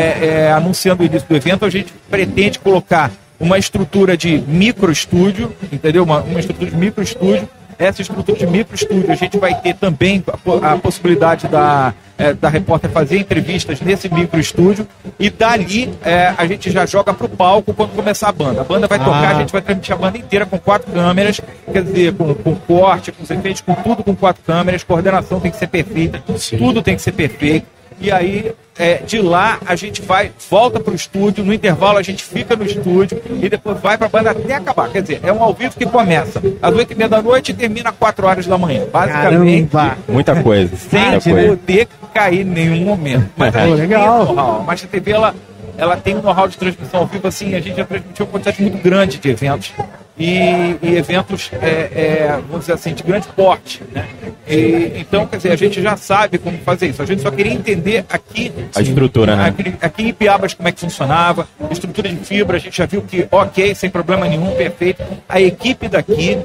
é, anunciando o início do evento, a gente pretende colocar uma estrutura de micro estúdio, entendeu? Uma, uma estrutura de micro estúdio. Essa estrutura de micro estúdio, a gente vai ter também a, po- a possibilidade da, é, da repórter fazer entrevistas nesse micro estúdio e dali é, a gente já joga pro palco quando começar a banda. A banda vai tocar, Ah. a gente vai transmitir a banda inteira com quatro câmeras, quer dizer, com, com corte, com os efeitos, com tudo com quatro câmeras, coordenação tem que ser perfeita, tudo tem que ser perfeito. E aí, é, de lá, a gente vai, volta pro estúdio, no intervalo a gente fica no estúdio e depois vai pra banda até acabar. Quer dizer, é um ao vivo que começa às oito e meia da noite e termina às quatro horas da manhã. Basicamente, Caramba! Muita coisa. sem muita coisa. poder cair em nenhum momento. Mas a gente legal. Mas a TV, ela, ela tem um know-how de transmissão ao vivo, assim, a gente já transmitiu uma quantidade muito grande de eventos. E, e eventos, é, é, vamos dizer assim, de grande porte. Né? E, então, quer dizer, a gente já sabe como fazer isso. A gente só queria entender aqui A estrutura, né? Aqui, aqui em Piabas como é que funcionava, estrutura de fibra, a gente já viu que ok, sem problema nenhum, perfeito. A equipe daqui,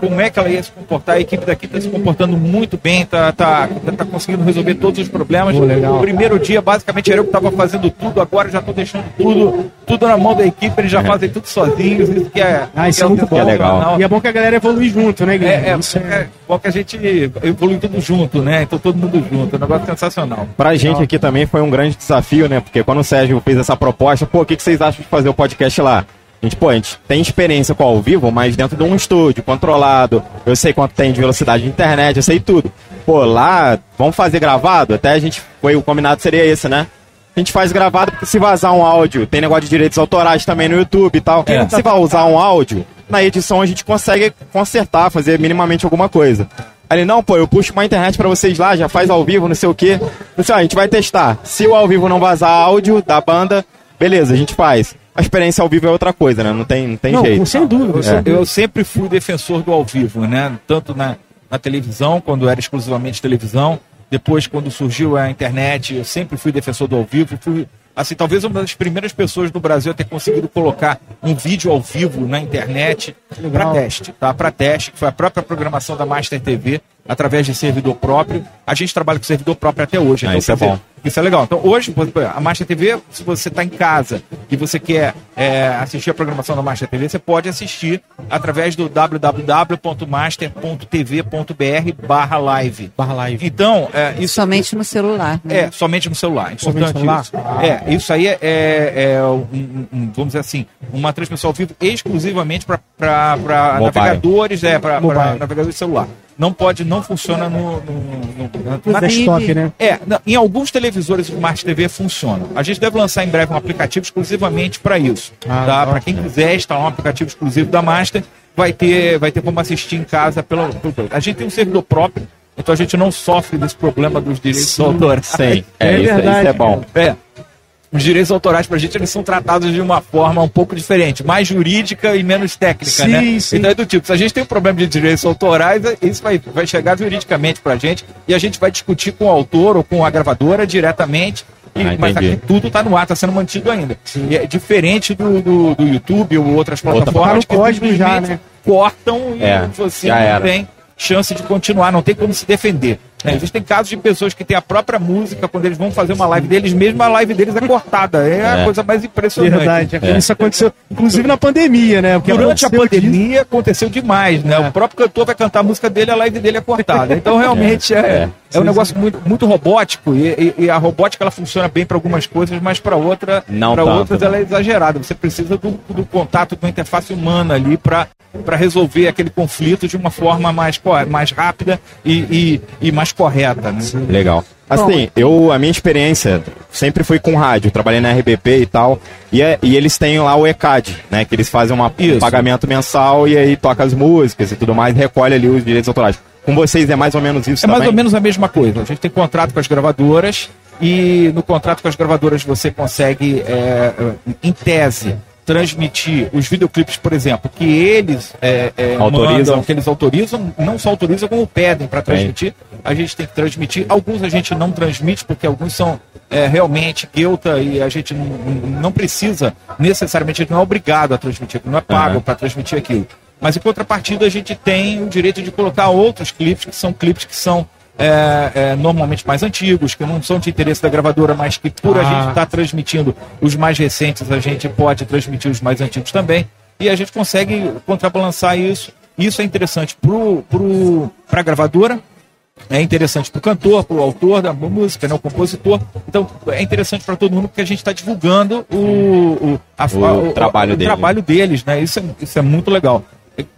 como é que ela ia se comportar, a equipe daqui está se comportando muito bem, tá, tá, tá conseguindo resolver todos os problemas. Pô, legal. O primeiro dia, basicamente, era eu que estava fazendo tudo, agora já estou deixando tudo, tudo na mão da equipe, eles já fazem tudo sozinhos, isso que é, Ah, isso que é muito bom. sensacional. E é bom que a galera evolui junto, né, É, Guilherme? é, Isso é bom que a gente evolui tudo junto, né? Então todo mundo junto, é um negócio sensacional. Pra gente aqui também foi um grande desafio, né? Porque quando o Sérgio fez essa proposta, pô, o que, que vocês acham de fazer o podcast lá? A gente, pô, a gente tem experiência com ao vivo, mas dentro de um estúdio, controlado. Eu sei quanto tem de velocidade de internet, eu sei tudo. Pô, lá, vamos fazer gravado? Até a gente foi, o combinado seria esse, né? A gente faz gravado porque se vazar um áudio, tem negócio de direitos autorais também no YouTube e tal. É. Se vai usar um áudio, na edição a gente consegue consertar, fazer minimamente alguma coisa. Aí ele, não, pô, eu puxo uma internet pra vocês lá, já faz ao vivo, não sei o quê. Eu disse, ó, a gente vai testar. Se o ao vivo não vazar áudio da banda, beleza, a gente faz. A experiência ao vivo é outra coisa, né? Não tem, não tem Não, jeito. sem dúvida. Dúvida. eu sempre fui defensor do ao vivo, né? Tanto na, na televisão, quando era exclusivamente televisão, depois quando surgiu a internet, eu sempre fui defensor do ao vivo. Fui, assim, talvez uma das primeiras pessoas do Brasil a ter conseguido colocar um vídeo ao vivo na internet para teste, tá? Para teste, que foi a própria programação da Master TV através de servidor próprio. A gente trabalha com servidor próprio até hoje. Ah, então, isso é dizer, bom. isso é legal. Então, hoje, a Master TV, se você está em casa e você quer é, assistir a programação da Master TV, você pode assistir através do www.master.tv.br barra live. Barra live. Então, é, isso Somente no celular. Né? é, somente no celular. Somente Importante no isso. celular? É, isso aí é, é, é um- um- vamos dizer assim, uma transmissão ao vivo exclusivamente para Mobile. navegadores, é, para navegadores de celular. Não pode, não funciona no, no, no- No na desktop, né? é, em alguns televisores Smart TV funciona. A gente deve lançar em breve um aplicativo exclusivamente para isso. Ah, tá? Para quem quiser instalar um aplicativo exclusivo da Master, vai ter, vai ter como assistir em casa pelo, pelo- A gente tem um servidor próprio, então a gente não sofre desse problema dos direitos autorais. Sim, é, É isso, verdade, isso é bom. É. Os direitos autorais pra gente eles são tratados de uma forma um pouco diferente, mais jurídica e menos técnica, Sim, né? sim. Então é do tipo, se a gente tem um problema de direitos autorais, isso vai, vai chegar juridicamente pra gente e a gente vai discutir com o autor ou com a gravadora diretamente. E, Ah, mas aqui tudo tá no ar, tá sendo mantido ainda. E é diferente do, do, do YouTube ou outras Outra plataformas Tá no código já, simplesmente né? cortam e É, você já não tem chance de continuar, não tem como se defender. Né? Existem casos de pessoas que têm a própria música, quando eles vão fazer uma live deles, mesmo a live deles é cortada. É, a É. coisa mais impressionante. Verdade. É. Isso aconteceu, inclusive na pandemia, né? Porque Durante a disso. pandemia aconteceu demais, né? O próprio cantor vai cantar a música dele, a live dele é cortada. Então realmente é, é, um negócio muito, muito robótico e, e- e a robótica ela funciona bem para algumas coisas, mas para outra, para outras né? ela é exagerada. Você precisa do, do contato com a interface humana ali para para resolver aquele conflito de uma forma mais, mais rápida e, e, e mais correta, né? Legal. Assim, eu, a minha experiência sempre foi com rádio, trabalhei na RBP e tal, e, é- e eles têm lá o ECAD, né, que eles fazem uma- um pagamento mensal e aí toca as músicas e tudo mais, recolhe ali os direitos autorais. Com vocês é mais ou menos isso É mais também? ou menos a mesma coisa. A gente tem contrato com as gravadoras e no contrato com as gravadoras você consegue, é, em tese, transmitir os videoclipes, por exemplo, que eles é, é, Autorizam. mandam, que eles autorizam, não só autorizam como pedem para transmitir. A gente tem que transmitir. Alguns a gente não transmite porque alguns são é, realmente guilta e a gente não, não precisa necessariamente, a gente não é obrigado a transmitir, não é pago Aham. para transmitir aquilo. Mas em contrapartida a gente tem o direito de colocar outros clipes que são clipes que são é, é, normalmente mais antigos, que não são de interesse da gravadora, mas que por a Ah. gente estar transmitindo os mais recentes, a gente pode transmitir os mais antigos também. E a gente consegue contrabalançar isso. Isso é interessante para a gravadora, é interessante para o cantor, para o autor da música, né, o compositor. Então é interessante para todo mundo porque a gente está divulgando o, o, a- O trabalho o dele. trabalho deles, né? Isso é, isso é muito legal.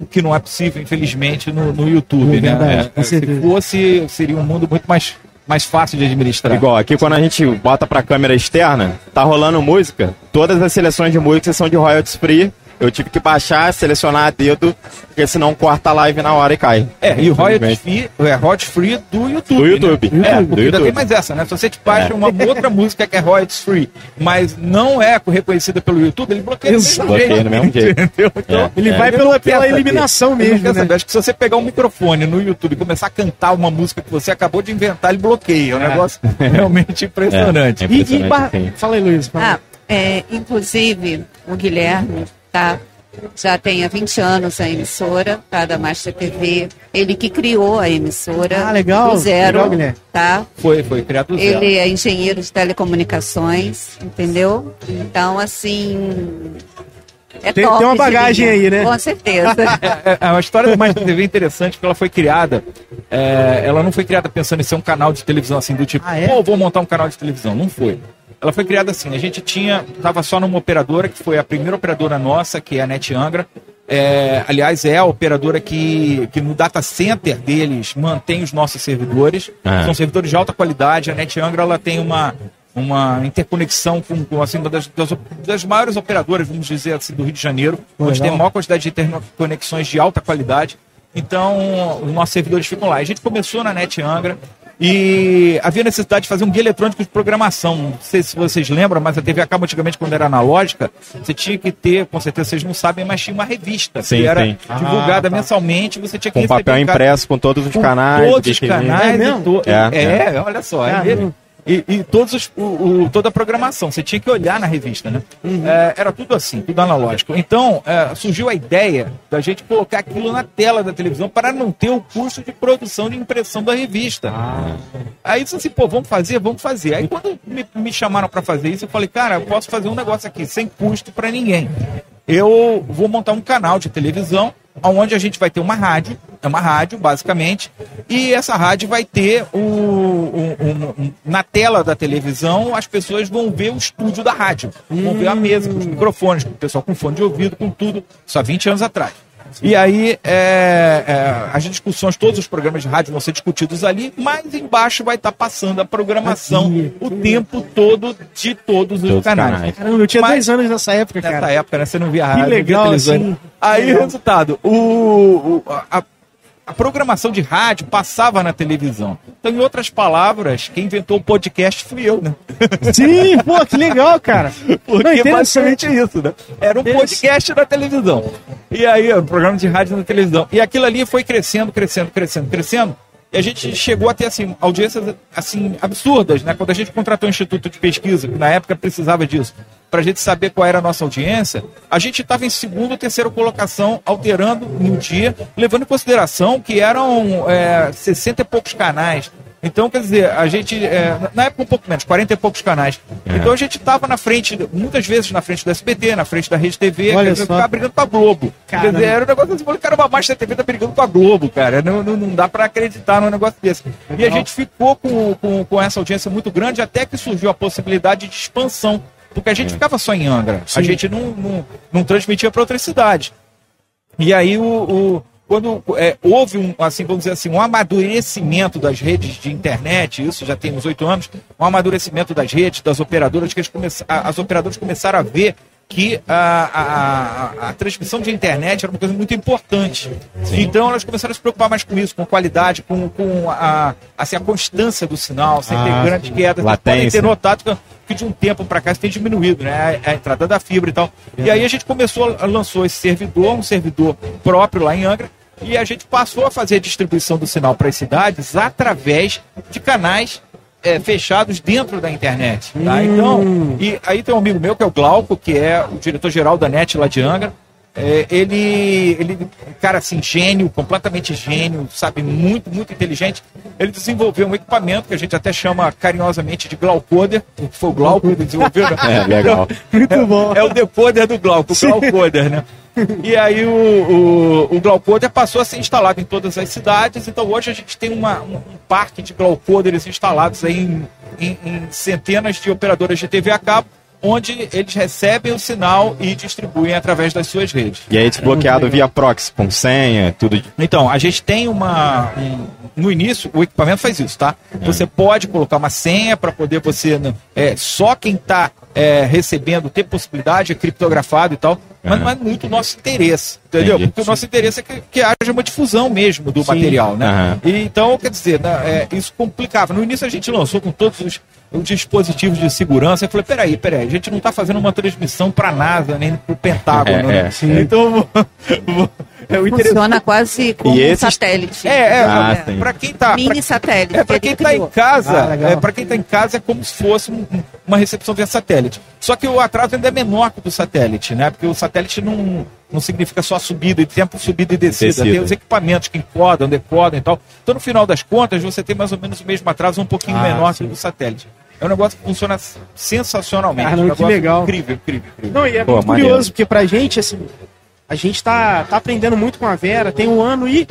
O que não é possível, infelizmente, no, no YouTube, É né? verdade, com É, se fosse, seria um mundo muito mais, mais fácil de administrar. Igual, aqui quando a gente bota pra câmera externa, tá rolando música, todas as seleções de música são de royalties free. Eu tive que baixar, selecionar a dedo, porque senão corta a live na hora e cai. É, e o royalty free, é royalty free do YouTube. Do YouTube. Né? É, Do porque ainda YouTube. tem mais essa, né? Se você te baixa É. uma outra música que é royalties free, mas não é reconhecida pelo YouTube, ele bloqueia do mesmo Exato. Bloqueia jeito. do mesmo jeito. Entendeu? Então, É. Ele É. vai Ele pela, quer pela saber. eliminação Ele mesmo, quer né? saber. Acho que se você pegar um microfone no YouTube e começar a cantar uma música que você acabou de inventar, ele bloqueia. É um negócio realmente impressionante. É. E, e Impressionante. Fala aí, Luiz. fala. Ah, é, inclusive, o Guilherme, tá? Já tem há 20 anos a emissora, tá? Da Master TV. Ele que criou a emissora. Ah, legal. Do zero, Legal, Guilherme. tá? Foi, foi criado do zero. Ele é engenheiro de telecomunicações, entendeu? Então, assim. É Tem- top tem uma bagagem aí, né? Com certeza. É, a história da Master TV é interessante porque ela foi criada. é, ela não foi criada pensando em ser um canal de televisão assim, do tipo, Ah, é? pô, vou montar um canal de televisão. Não foi. Ela foi criada assim. A gente tinha. Tava só numa operadora, que foi a primeira operadora nossa, que é a Net Angra. É, aliás, é a operadora que, que no data center deles mantém os nossos servidores. Ah. São servidores de alta qualidade. A Net Angra ela tem uma, uma interconexão com, com assim, uma das, das, das maiores operadoras, vamos dizer assim, do Rio de Janeiro, onde Legal. tem a maior quantidade de interconexões de alta qualidade. Então, os nossos servidores ficam lá. A gente começou na Net Angra e havia necessidade de fazer um guia eletrônico de programação. Não sei se vocês lembram, mas a TV a cabo antigamente, quando era analógica, você tinha que ter, com certeza vocês não sabem, mas tinha uma revista Sim, que era sim. divulgada Ah, tá. mensalmente. Você tinha que Com receber papel impresso, com todos os com canais. todos os canais É mesmo? to- É, é, olha só, é Caramba. E, e todos os, o, o- toda a programação, você tinha que olhar na revista, né? É, era tudo assim, tudo analógico. Então, é, surgiu a ideia da gente colocar aquilo na tela da televisão para não ter o custo de produção de impressão da revista. Aí disse assim, pô, vamos fazer, vamos fazer. Aí quando me, me chamaram para fazer isso, eu falei, cara, eu posso fazer um negócio aqui sem custo para ninguém. Eu vou montar um canal de televisão onde a gente vai ter uma rádio, é uma rádio basicamente, e essa rádio vai ter o, o- um- na tela da televisão as pessoas vão ver o estúdio da rádio, vão ver a mesa com os microfones, com o pessoal com fone de ouvido, com tudo, só 20 anos atrás. E aí, é, é, as discussões, todos os programas de rádio vão ser discutidos ali, mas embaixo vai estar passando a programação Aqui. o tempo todo de todos os Todos os canais. canais. Caramba, eu tinha Mas- 10 anos nessa época, Nessa cara. época, né? Você não via Que rádio, via legal, assim. Aí, resultado, o, o- a, a programação de rádio passava na televisão. Então, em outras palavras, quem inventou o podcast fui eu, né? Sim, pô, que legal, cara. Porque Não, basicamente é isso, né? Era um podcast na televisão. E aí, um programa de rádio na televisão. E aquilo ali foi crescendo, crescendo, crescendo, crescendo. E a gente chegou a ter, assim, audiências, assim, absurdas, né? Quando a gente contratou o Instituto de Pesquisa, que na época precisava disso, para a gente saber qual era a nossa audiência, a gente estava em segunda ou terceira colocação, alterando no dia, levando em consideração que eram é, 60 e poucos canais. Então, quer dizer, a gente, é, na época um pouco menos, 40 e poucos canais. Então a gente estava na frente, muitas vezes na frente do SBT, na frente da Rede TV, Olha quer dizer, só. ficava brigando com a Globo. Quer dizer, era um negócio assim, cara, a Master TV tá brigando com a Globo, cara. Não, não, não dá para acreditar num negócio desse. E a gente ficou com, com, com essa audiência muito grande até que surgiu a possibilidade de expansão. Porque a gente ficava só em Angra. A Sim. gente não, não, não transmitia para outras cidades. E aí o, o- quando é, houve um, assim, vamos dizer assim, um amadurecimento das redes de internet, isso já tem uns oito anos, um amadurecimento das redes, das operadoras, que a- as operadoras começaram a ver que a, a, a, a transmissão de internet era uma coisa muito importante. Então elas começaram a se preocupar mais com isso, com qualidade, com, com a, assim, a constância do sinal, sem Ah, ter grandes sim. quedas. Vocês podem Latência. ter notado que, que de um tempo para cá isso tem diminuído, né? A, a entrada da fibra e tal. E aí a gente começou, lançou esse servidor, um servidor próprio lá em Angra, e a gente passou a fazer a distribuição do sinal para as cidades através de canais é, fechados dentro da internet. Tá? Então, e aí tem um amigo meu que é o Glauco, que é o diretor-geral da NET lá de Angra. É, ele, ele, um cara assim, gênio, completamente gênio, sabe, muito, muito inteligente. Ele desenvolveu um equipamento que a gente até chama carinhosamente de Glaucoder, que foi o Glauco que desenvolveu. né? É, legal. Muito bom. É o decoder do Glauco, o Glaucoder, né? E aí o, o, o Glaucoder passou a ser instalado em todas as cidades, então hoje a gente tem uma, um, um parque de Glaucoders instalados aí em, em- em centenas de operadoras de TV a cabo, onde eles recebem o sinal e distribuem através das suas redes. E aí desbloqueado via proxy, com senha, tudo. Então, a gente tem uma. um- no início, o equipamento faz isso, tá? Você pode colocar uma senha para poder você. né, É, só quem está recebendo ter possibilidade, é criptografado e tal. Mas não é muito o nosso interesse, entendeu? Entendi. Porque o nosso interesse é que, que haja uma difusão mesmo do material, né? Aham. E, então, quer dizer, né, é, isso complicava. No início a gente lançou com todos os, os dispositivos de segurança. Eu falei, peraí, peraí, a gente não está fazendo uma transmissão para a NASA, nem para o Pentágono, É, né? é. Então, é o Funciona quase como E um satélite. é, é, Ah, pra- sim. pra quem tá. Mini pra- satélite. é, que quem ele tá em casa, Ah, é, pra quem tá em casa é como se fosse um- um- uma recepção via satélite. Só que o atraso ainda é menor que o do satélite, né? Porque o satélite não, não significa só subida e tempo, subida e descida. Descida. Tem os equipamentos que encodam, decodam e tal. Então, no final das contas, você tem mais ou menos o mesmo atraso, um pouquinho Ah, menor sim. que o do satélite. É um negócio que funciona sensacionalmente. Caramba, um que negócio legal. Incrível, incrível, incrível. Não, e é Pô, muito maneiro. curioso, porque pra gente, assim, a gente tá, tá aprendendo muito com a Vera, tem um ano e,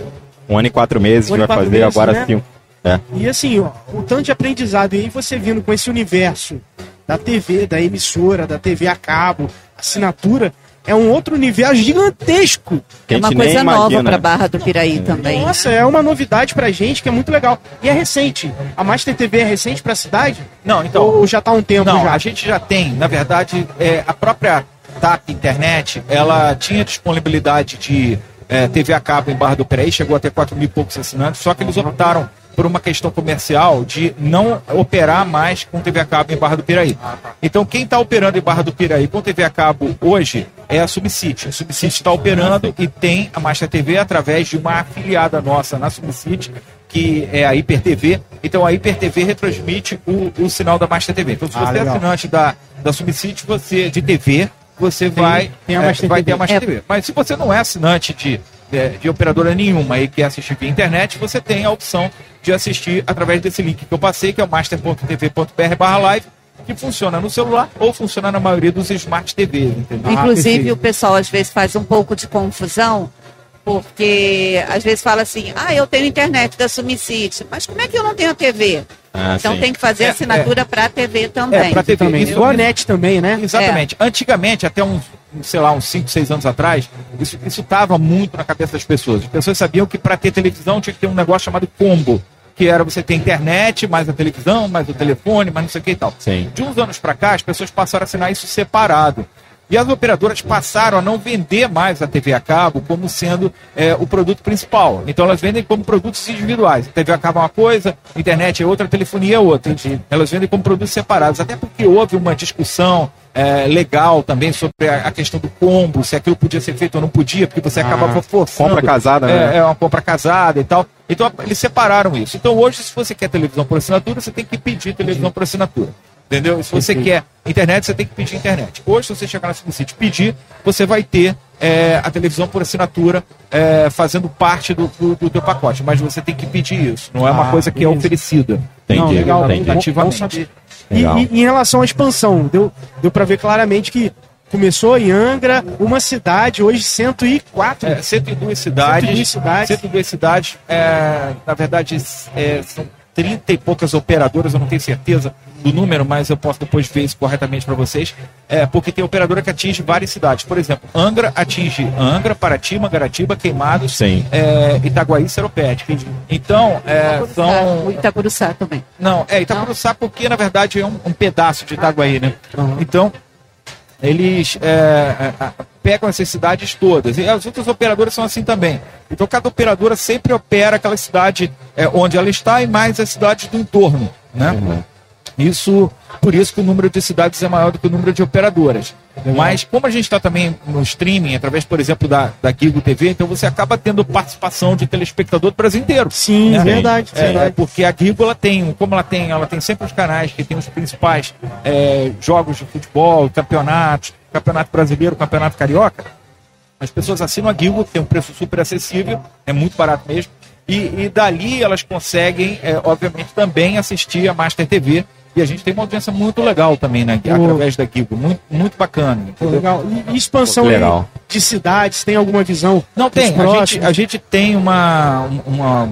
Um ano e quatro meses Um que vai fazer, meses, agora né? cinco. É. e assim, ó, o tanto de aprendizado, e aí você vindo com esse universo da TV, da emissora, da TV a cabo, assinatura, é um outro universo gigantesco. Que É a uma coisa nova imagina. para Barra do Piraí também. Nossa, é uma novidade pra gente que é muito legal. E é recente. A Master TV é recente pra cidade? Não, então. Ou já tá há um tempo Não, já? a gente já tem, na verdade, é, a própria TAP Internet, ela tinha disponibilidade de é, TV a cabo em Barra do Piraí, chegou até 4 mil e poucos assinantes, só que eles optaram por uma questão comercial de não operar mais com TV a cabo em Barra do Piraí. Então, quem está operando em Barra do Piraí com TV a cabo hoje é a Subsite. A Subsite está operando e tem a Master TV através de uma afiliada nossa na Subsite, que é a HiperTV. Então, a HiperTV retransmite o, o sinal da Master TV. Então, se Ah, você é legal. assinante da, da Subsite, você, de TV, você vai, tem a é, Master vai ter a Master É. TV. Mas se você não é assinante de, de, de operadora nenhuma e quer assistir via internet, você tem a opção de assistir através desse link que eu passei, que é o master.tv.br barra live, que funciona no celular ou funciona na maioria dos Smart TVs, entendeu? Inclusive, perfeito. o pessoal às vezes faz um pouco de confusão, porque às vezes fala assim: ah, eu tenho internet da Sumicity, mas como é que eu não tenho TV? Ah, então sim. tem que fazer É, assinatura para a TV também. É, pra TV. Também. Isso a net também, né? Exatamente. Antigamente, até uns, sei lá, uns 5, 6 anos atrás, isso estava muito na cabeça das pessoas. As pessoas sabiam que para ter televisão tinha que ter um negócio chamado combo que era você ter internet, mais a televisão, mais o telefone, mais não sei o que e tal. Sim. De uns anos para cá, as pessoas passaram a assinar isso separado. E as operadoras passaram a não vender mais a TV a cabo como sendo é, o produto principal. Então elas vendem como produtos individuais. A TV a cabo é uma coisa, a internet é outra, a telefonia é outra. Entendi. Elas vendem como produtos separados. Até porque houve uma discussão é, legal também sobre a, a, questão do combo, se aquilo podia ser feito ou não podia, porque você ah, acabava forçando. Compra casada, né? É, é uma compra casada e tal. Então eles separaram isso. Então hoje, se você quer televisão por assinatura, você tem que pedir televisão por assinatura. Entendeu? Se você quer internet, você tem que pedir internet. Hoje, se você chegar na SimCity e pedir, você vai ter é, a televisão por assinatura é, fazendo parte do, do, do, teu pacote. Mas você tem que pedir isso. Não é uma ah, coisa que é oferecida. Entendi. Não, legal, entendi. Ativamente. E, e, em relação à expansão, deu, deu para ver claramente que Começou em Angra, uma cidade, hoje 104. É, 102 cidades. 102 cidades. 102 cidades. É, na verdade, é, são 30 e poucas operadoras, eu não tenho certeza do número, mas eu posso depois ver isso corretamente para vocês. É, porque tem operadora que atinge várias cidades. Por exemplo, Angra atinge Angra, Paraty, Mangaratiba, Queimados, é, Itaguaí, Seropédica. Então, é, são. Itacuruçá também. Não, é Itacuruçá porque na verdade é um, um pedaço de Itaguaí, né? Então, eles é, é, é, pegam essas cidades todas. E as outras operadoras são assim também. Então cada operadora sempre opera aquela cidade é, onde ela está e mais as cidades do entorno. Né? Uhum. Isso, por isso que o número de cidades é maior do que o número de operadoras. Mas como a gente está também no streaming, através, por exemplo, da, da Gigo TV, então você acaba tendo participação de telespectador do Brasil inteiro. Sim, né? verdade, é, verdade. Porque a Gigo, ela tem, como ela tem, ela tem sempre os canais que tem os principais é, jogos de futebol, campeonatos, campeonato brasileiro, campeonato carioca. As pessoas assinam a Gigo, tem um preço super acessível, é muito barato mesmo. E, e dali elas conseguem, é, obviamente, também assistir a Master TV, e a gente tem uma audiência muito legal também, né? Através da Kibo. Muito, muito bacana. Legal. E expansão legal. de cidades, tem alguma visão? Não tem. A gente, a gente tem uma, uma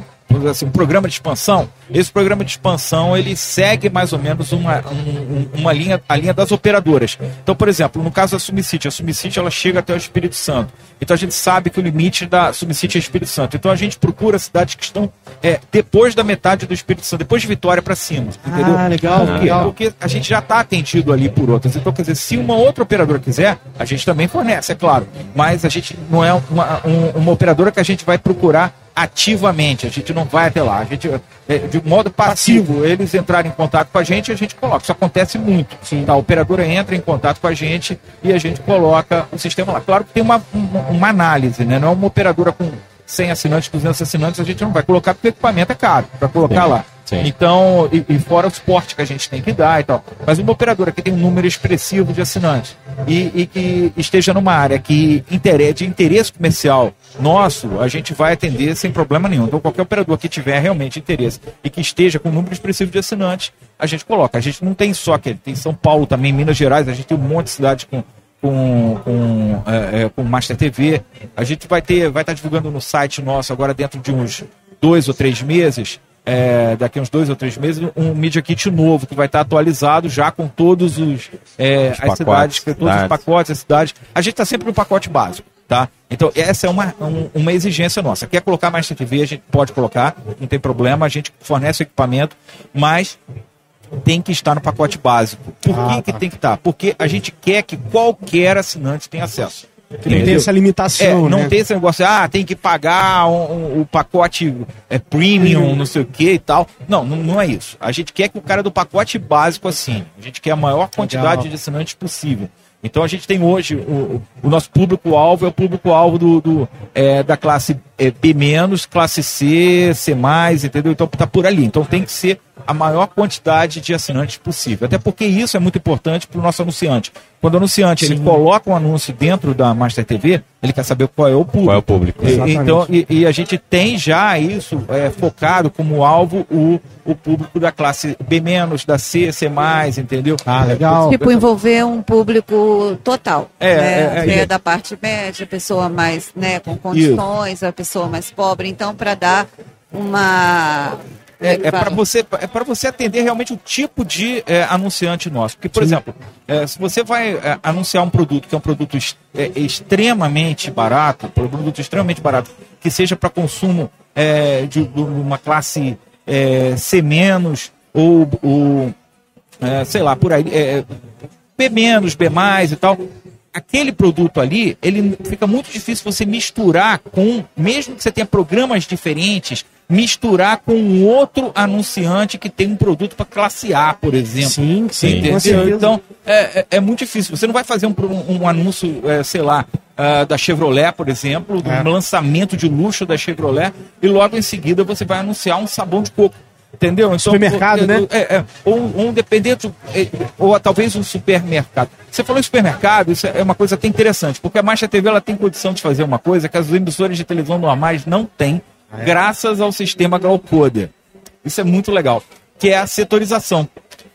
assim, um programa de expansão, esse programa de expansão ele segue mais ou menos uma, um, uma linha, a linha das operadoras. Então, por exemplo, no caso da Sumicity, a Sumicity ela chega até o Espírito Santo. Então a gente sabe que o limite da Sumicity é Espírito Santo. Então a gente procura cidades que estão é, depois da metade do Espírito Santo, depois de Vitória para cima. Entendeu? Ah, legal, porque, legal. Porque a gente já está atendido ali por outras. Então, quer dizer, se uma outra operadora quiser, a gente também fornece, é claro. Mas a gente não é uma, um, uma operadora que a gente vai procurar ativamente, a gente não vai até lá. A gente, é, de modo passivo, eles entrarem em contato com a gente, a gente coloca. Isso acontece muito. Sim. Tá? A operadora entra em contato com a gente e a gente coloca o sistema lá. Claro que tem uma, uma análise, né? Não é uma operadora com 100 assinantes, 200 assinantes, a gente não vai colocar porque o equipamento é caro para colocar Sim. lá. Sim. Então, e, e, fora o suporte que a gente tem que dar e tal. Mas uma operadora que tem um número expressivo de assinantes e, e que esteja numa área que interesse, de interesse comercial nosso, a gente vai atender sem problema nenhum. Então, qualquer operador que tiver realmente interesse e que esteja com um número expressivo de assinantes, a gente coloca. A gente não tem só aquele, tem São Paulo também, Minas Gerais, a gente tem um monte de cidades com com, com, é, é, com Master TV. A gente vai ter, vai estar divulgando no site nosso agora dentro de uns dois ou três meses é, daqui uns dois ou três meses, um Media Kit novo que vai estar atualizado já com todos os, é, os as pacotes, cidades, todos cidades. os pacotes, as cidades. A gente está sempre no pacote básico, tá? Então, essa é uma, um, uma exigência nossa. Quer colocar mais TV, a gente pode colocar, não tem problema, a gente fornece o equipamento, mas tem que estar no pacote básico. Por ah, que, que tá. tem que estar? Porque a gente quer que qualquer assinante tenha acesso. Que não tem essa limitação. É, não né? tem esse negócio, ah, tem que pagar o um, um, pacote é, premium, não sei o que e tal. Não, não, não, é isso. A gente quer que o cara do pacote básico assim. A gente quer a maior quantidade Legal. de assinantes possível. Então a gente tem hoje o, o nosso público-alvo é o público-alvo do, do é, da classe é, B-, classe C, C, entendeu? Então tá por ali. Então tem que ser a maior quantidade de assinantes possível. Até porque isso é muito importante para o nosso anunciante. Quando o anunciante ele coloca um anúncio dentro da Master TV, ele quer saber qual é o público. Qual é o público? E, então, e, e, a gente tem já isso é, focado como alvo o, o público da classe B-, da C, C, entendeu? Ah, legal. Tipo, envolver um público total. É, né? é, é, é da parte média, a pessoa mais né, com condições, isso. a pessoa mais pobre. Então, para dar uma é, é para você, é para você atender realmente o tipo de é, anunciante nosso. Porque, por exemplo, é, se você vai é, anunciar um produto que é um produto est- é, extremamente barato, um produto extremamente barato, que seja para consumo é, de, de uma classe é, C menos ou, ou é, sei lá, por aí, é, B menos, B mais e tal. Aquele produto ali, ele fica muito difícil você misturar com, mesmo que você tenha programas diferentes, misturar com um outro anunciante que tem um produto para classe A, por exemplo. Sim, sim, Entendeu? Então, é, é- é muito difícil. Você não vai fazer um, um anúncio, é, sei lá, ah, da Chevrolet, por exemplo, É. um lançamento de luxo da Chevrolet, e logo em seguida você vai anunciar um sabão de coco. Entendeu? Então, Supermercado, ou- né? É, é, ou um dependente, é, ou talvez um supermercado. Você falou em supermercado, isso é uma coisa até interessante, porque a Marcha TV ela tem condição de fazer uma coisa que as emissoras de televisão normais não têm, graças ao sistema Glaucoder. Isso é muito legal, que é a setorização.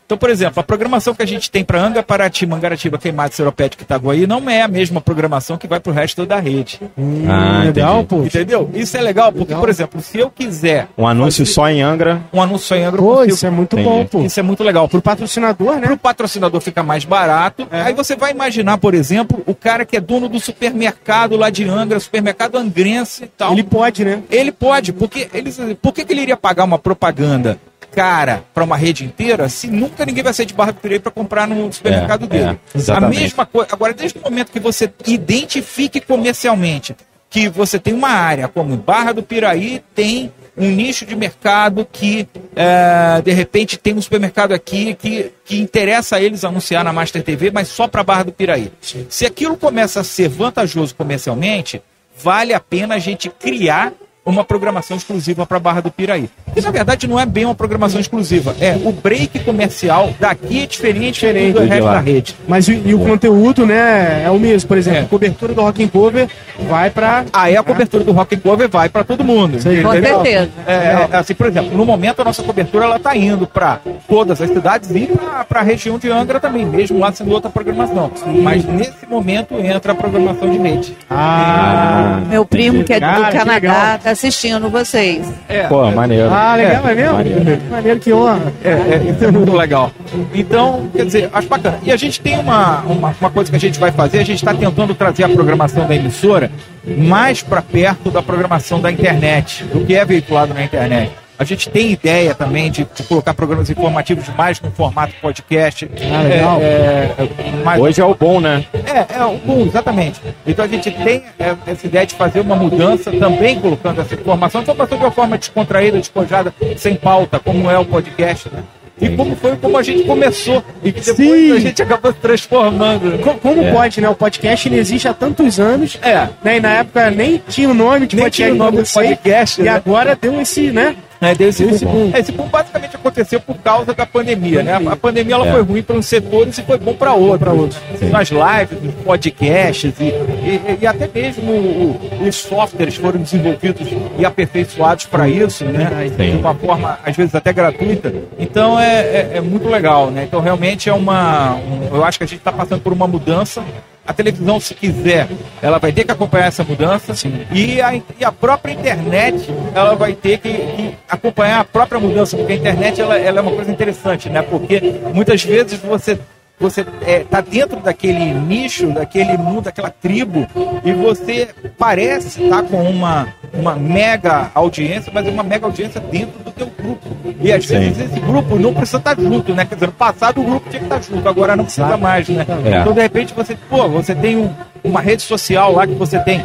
Então, por exemplo, a programação que a gente tem para Anga, Paraty, Mangaratiba, Queimado, Seropédica e Itaguaí não é a mesma programação que vai para o resto da rede. Ah, legal, pô. Entendeu? Isso é legal, porque, por exemplo, se eu quiser Um anúncio só em Angra. um anúncio em Angra, Pô, consigo. isso é muito Entendi. bom, pô. Isso é muito legal. Pro patrocinador, né? Para o patrocinador fica mais barato. É. Aí você vai imaginar, por exemplo, o cara que é dono do supermercado lá de Angra, supermercado angrense e tal. Ele pode, né? Ele pode, porque ele, por que, que ele iria pagar uma propaganda cara para uma rede inteira se nunca ninguém vai sair de Barra do Piraí para comprar no supermercado É, dele? é, a mesma coisa. Agora, desde o momento que você identifique comercialmente que você tem uma área como Barra do Piraí tem um nicho de mercado que é, de repente tem um supermercado aqui que, que interessa a eles anunciar na Master TV, mas só para Barra do Piraí. Se aquilo começa a ser vantajoso comercialmente, vale a pena a gente criar uma programação exclusiva para Barra do Piraí. Que na verdade não é bem uma programação exclusiva, é o break comercial daqui é diferente, Diferente do de resto da rede. Mas e, e o conteúdo, né, é o mesmo. Por exemplo, É. a cobertura do Rock and Cover vai pra... Aí a cobertura do Rock and Cover vai para todo mundo. aí. Com entendeu? certeza. É, é, assim, por exemplo, no momento a nossa cobertura ela está indo para todas as cidades e para a região de Angra também, mesmo lá sendo outra programação. Mas nesse momento entra a programação de rede. Ah, Meu primo, que é Cara, do legal. Canadá, tá assistindo vocês. É, Pô, maneiro. ah legal, é, É, mesmo? maneiro. Maneiro, que honra. É, é, isso é muito legal. Então, quer dizer, acho bacana. E a gente tem uma, uma, uma coisa que a gente vai fazer, a gente está tentando trazer a programação da emissora mais para perto da programação da internet, do que é veiculado na internet. A gente tem ideia também de, de colocar programas informativos mais no formato podcast. Ah, legal. É, é, Hoje é o bom, né? é, é o bom, exatamente. Então a gente tem é, essa ideia de fazer uma mudança também colocando essa informação, informação de uma forma descontraída, despojada, sem pauta, como é o podcast, né? E como foi como a gente começou e que depois Sim. a gente acabou se transformando. Co- Como pode, né? O podcast ele existe há tantos anos. É. Né? E na época nem tinha o nome de Nem podcast. tinha o nome pra do podcast, E né? agora deu esse, né? É, deu esse, Esse boom. Esse boom basicamente aconteceu por causa da pandemia, né? A pandemia ela É. foi ruim para uns setores e foi bom para outros. Nas lives, nos podcasts e, e- e até mesmo o- os softwares foram desenvolvidos e aperfeiçoados para isso, né? Sim. De uma forma, às vezes, até gratuita. Então é, é- é muito legal, né? Então realmente é uma... um- eu acho que a gente está passando por uma mudança a televisão, se quiser, ela vai ter que acompanhar essa mudança. E a, e a própria internet, ela vai ter que, que acompanhar a própria mudança, porque a internet ela, ela é uma coisa interessante, né? Porque muitas vezes você você está dentro daquele nicho, daquele mundo, daquela tribo, e você parece estar com uma, uma mega audiência, mas é uma mega audiência dentro do teu grupo. E às Sim. vezes esse grupo não precisa estar junto, né? Quer dizer, no passado o grupo tinha que estar junto, agora não precisa mais, né? É. Então, de repente, você, pô, você tem um- uma rede social lá que você tem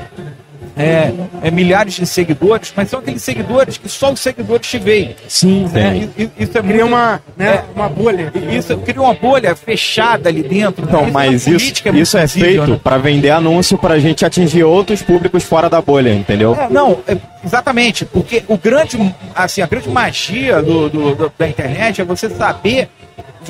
é, é, milhares de seguidores, mas são aqueles seguidores que só os seguidores te veem. Sim, né? E- Isso é Cria muito- uma, né, é, uma bolha. isso cria uma bolha fechada ali dentro. Então, né? mas isso, política muito isso é feito né? pra vender anúncio pra gente atingir outros públicos fora da bolha, entendeu? É, não, é, exatamente, porque o grande, assim, a grande magia do, do- do- da internet é você saber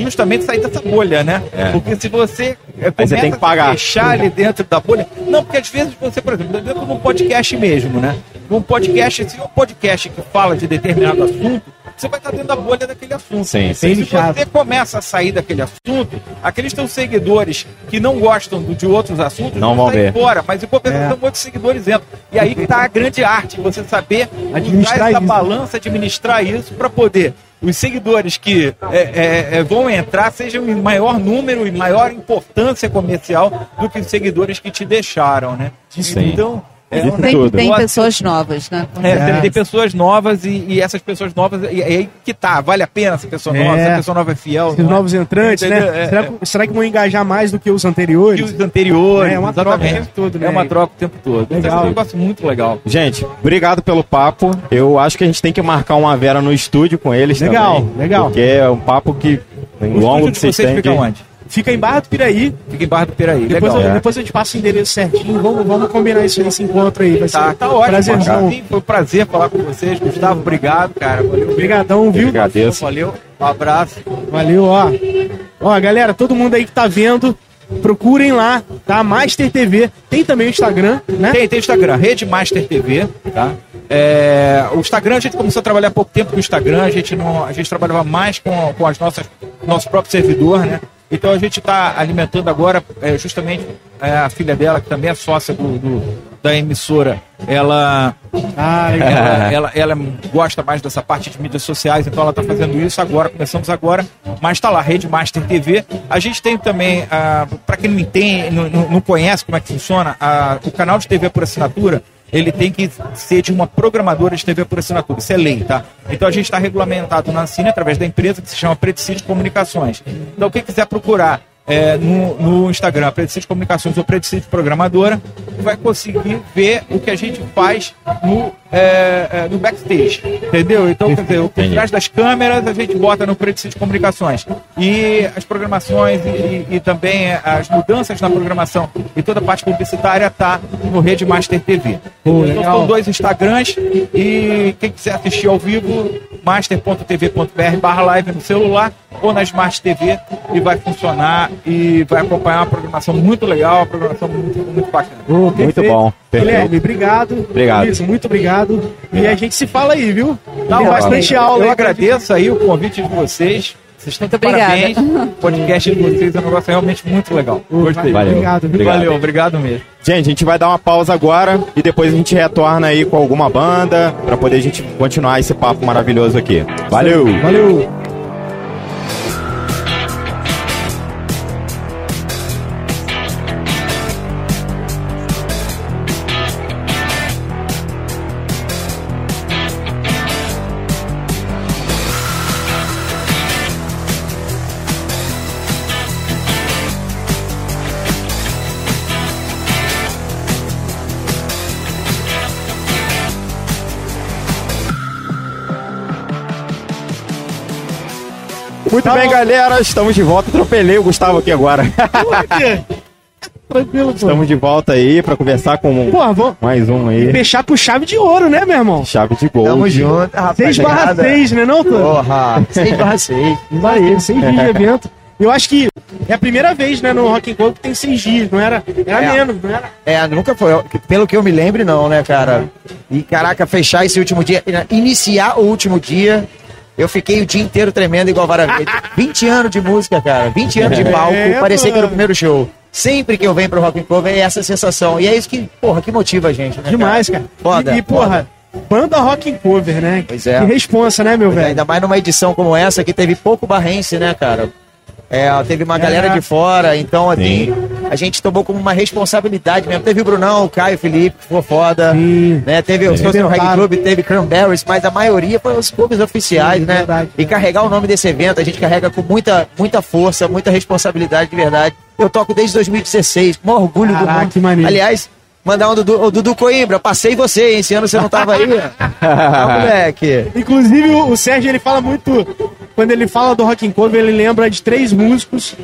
justamente sair dessa bolha, né? É. Porque se você é, Aí você começa tem que a pagar. se fechar ali dentro da bolha, não, porque às vezes você, por exemplo, dentro de um podcast mesmo, né? Um podcast, se é um podcast que fala de determinado assunto, você vai estar dentro da bolha daquele assunto. Sim, Se sim. você começa a sair daquele assunto, aqueles teus seguidores que não gostam de outros assuntos Não vão sair ver. fora, mas em compensação É. muitos seguidores entram. E aí que tá a grande arte, você saber Administrar usar essa isso. balança, administrar isso para poder os seguidores que é, é, é, vão entrar sejam em maior número e maior importância comercial do que os seguidores que te deixaram, né? Sim. Então, é, um Tem, tem pessoas novas, né? é, tem, É. tem pessoas novas e, e essas pessoas novas, e, aí que tá, vale a pena essa pessoa É. nova, essa pessoa nova é fiel. Os não é? novos entrantes, Entendeu? né? É, será, é. que- será que vão engajar mais do que os E anteriores? os anteriores. É, é uma troca o tempo todo, né? É uma troca o tempo todo. Legal. É um negócio muito legal. Gente, obrigado pelo papo. Eu acho que a gente tem que marcar uma Vera no estúdio com eles Legal, também. legal. Porque é um papo que O longo estúdio que vocês vocês têm. fica de- onde? Fica em Barra do Piraí. Fica em Barra do Piraí. Depois, legal. eu, é. depois eu te passo o endereço certinho. Vamos, vamos combinar isso aí, esse encontro aí. Vai ser Tá, tá ótimo. prazerzão. Foi um prazer falar com vocês. Gustavo, obrigado, cara. Valeu. Obrigadão, viu? Agradeço. Valeu. Um abraço. Valeu, ó. Ó, galera, todo mundo aí que tá vendo, procurem lá, tá? Master TV. Tem também o Instagram, né? Tem, tem o Instagram, Rede Master TV, tá? É, o Instagram, a gente começou a trabalhar há pouco tempo com o Instagram, a gente, não, a gente trabalhava mais com, com as nossas, nosso próprio servidor, né? Então a gente está alimentando agora, é, justamente, é, a filha dela, que também é sócia do, do- da emissora, ela, Ah, ela, ela, ela gosta mais dessa parte de mídias sociais, então ela está fazendo isso agora, começamos agora, mas está lá, Rede Master TV. A gente tem também, para quem não entende, não, não- não conhece como é que funciona, ah, o canal de TV por assinatura, ele tem que ser de uma programadora de TV por assinatura, isso é lei, tá? Então a gente está regulamentado na Ancine através da empresa que se chama Predicid Comunicações. Então quem quiser procurar é, no, no Instagram, Predicid Comunicações ou Predicid Programadora, vai conseguir ver o que a gente faz no, é, é, no backstage, entendeu? Então, quer dizer, por trás das câmeras a gente bota no Predicid Comunicações. E as programações e, e- e também é, as mudanças na programação e toda a parte publicitária tá no Rede Master TV. Pô, então são dois Instagrams e quem quiser assistir ao vivo, master.tv.br barra live no celular ou na Smart TV e vai funcionar e vai acompanhar uma programação muito legal, uma programação muito, muito bacana. Ô, Muito bom, perfeito. Guilherme, obrigado. Obrigado. Luiz, muito obrigado. E a gente se fala aí, viu? Tá Tem ótimo. bastante aula Eu agradeço aí o convite de vocês. Vocês estão de parabéns. O podcast de vocês é um negócio realmente muito legal. Gostei. Valeu. Obrigado? Obrigado. Valeu, obrigado mesmo. Gente, a gente vai dar uma pausa agora e depois a gente retorna aí com alguma banda pra poder a gente continuar esse papo maravilhoso aqui. Valeu! Valeu. Muito bem, galera, estamos de volta. Atropelei o Gustavo aqui agora. Tranquilo, pô. estamos de volta aí pra conversar com Porra, vamos mais um aí. fechar com chave de ouro, né, meu irmão? Chave de gol. Tamo junto, 6 barra rapaziada. 6, né não, Tô? Porra, 6 barra 6. Isso aí, 6 dias de evento. Eu acho que é a primeira vez, né, no Rock and Roll que tem 6 dias, não era? Era É. menos, não era? É, nunca foi, pelo que eu me lembre, não, né, cara? E caraca, fechar esse último dia, iniciar o último dia, eu fiquei o dia inteiro tremendo igual vara verde. 20 anos de música, cara, 20 anos de palco, É, parecia que era o primeiro show. Sempre que eu venho pro Rock and Roll é essa sensação. E é isso que, porra, que motiva a gente, né, Demais, cara. Foda, e, e, porra, banda rock and cover, né? Pois é. Que responsa, né, meu Pois é, velho? Ainda mais numa edição como essa que teve pouco barrense, né, cara? É, teve uma galera de fora, então assim, a gente tomou como uma responsabilidade mesmo. Teve o Brunão, o Caio, o Felipe, que ficou foda. Sim. Né, teve o Social Reggae Arrebentaram. Club, teve Cranberries, mas a maioria foram os clubes oficiais, Sim, né? verdade. E carregar o nome desse evento, a gente carrega com muita, muita força, muita responsabilidade de verdade. Eu toco desde 2016, com orgulho do Caraca, mundo. que maneiro. Aliás, mandar um Dudu, Dudu Coimbra, passei você, hein? Esse ano você não tava aí. ah, moleque. Inclusive, o, o Sérgio, ele fala muito... Quando ele fala do rock and cover, ele lembra de três músicos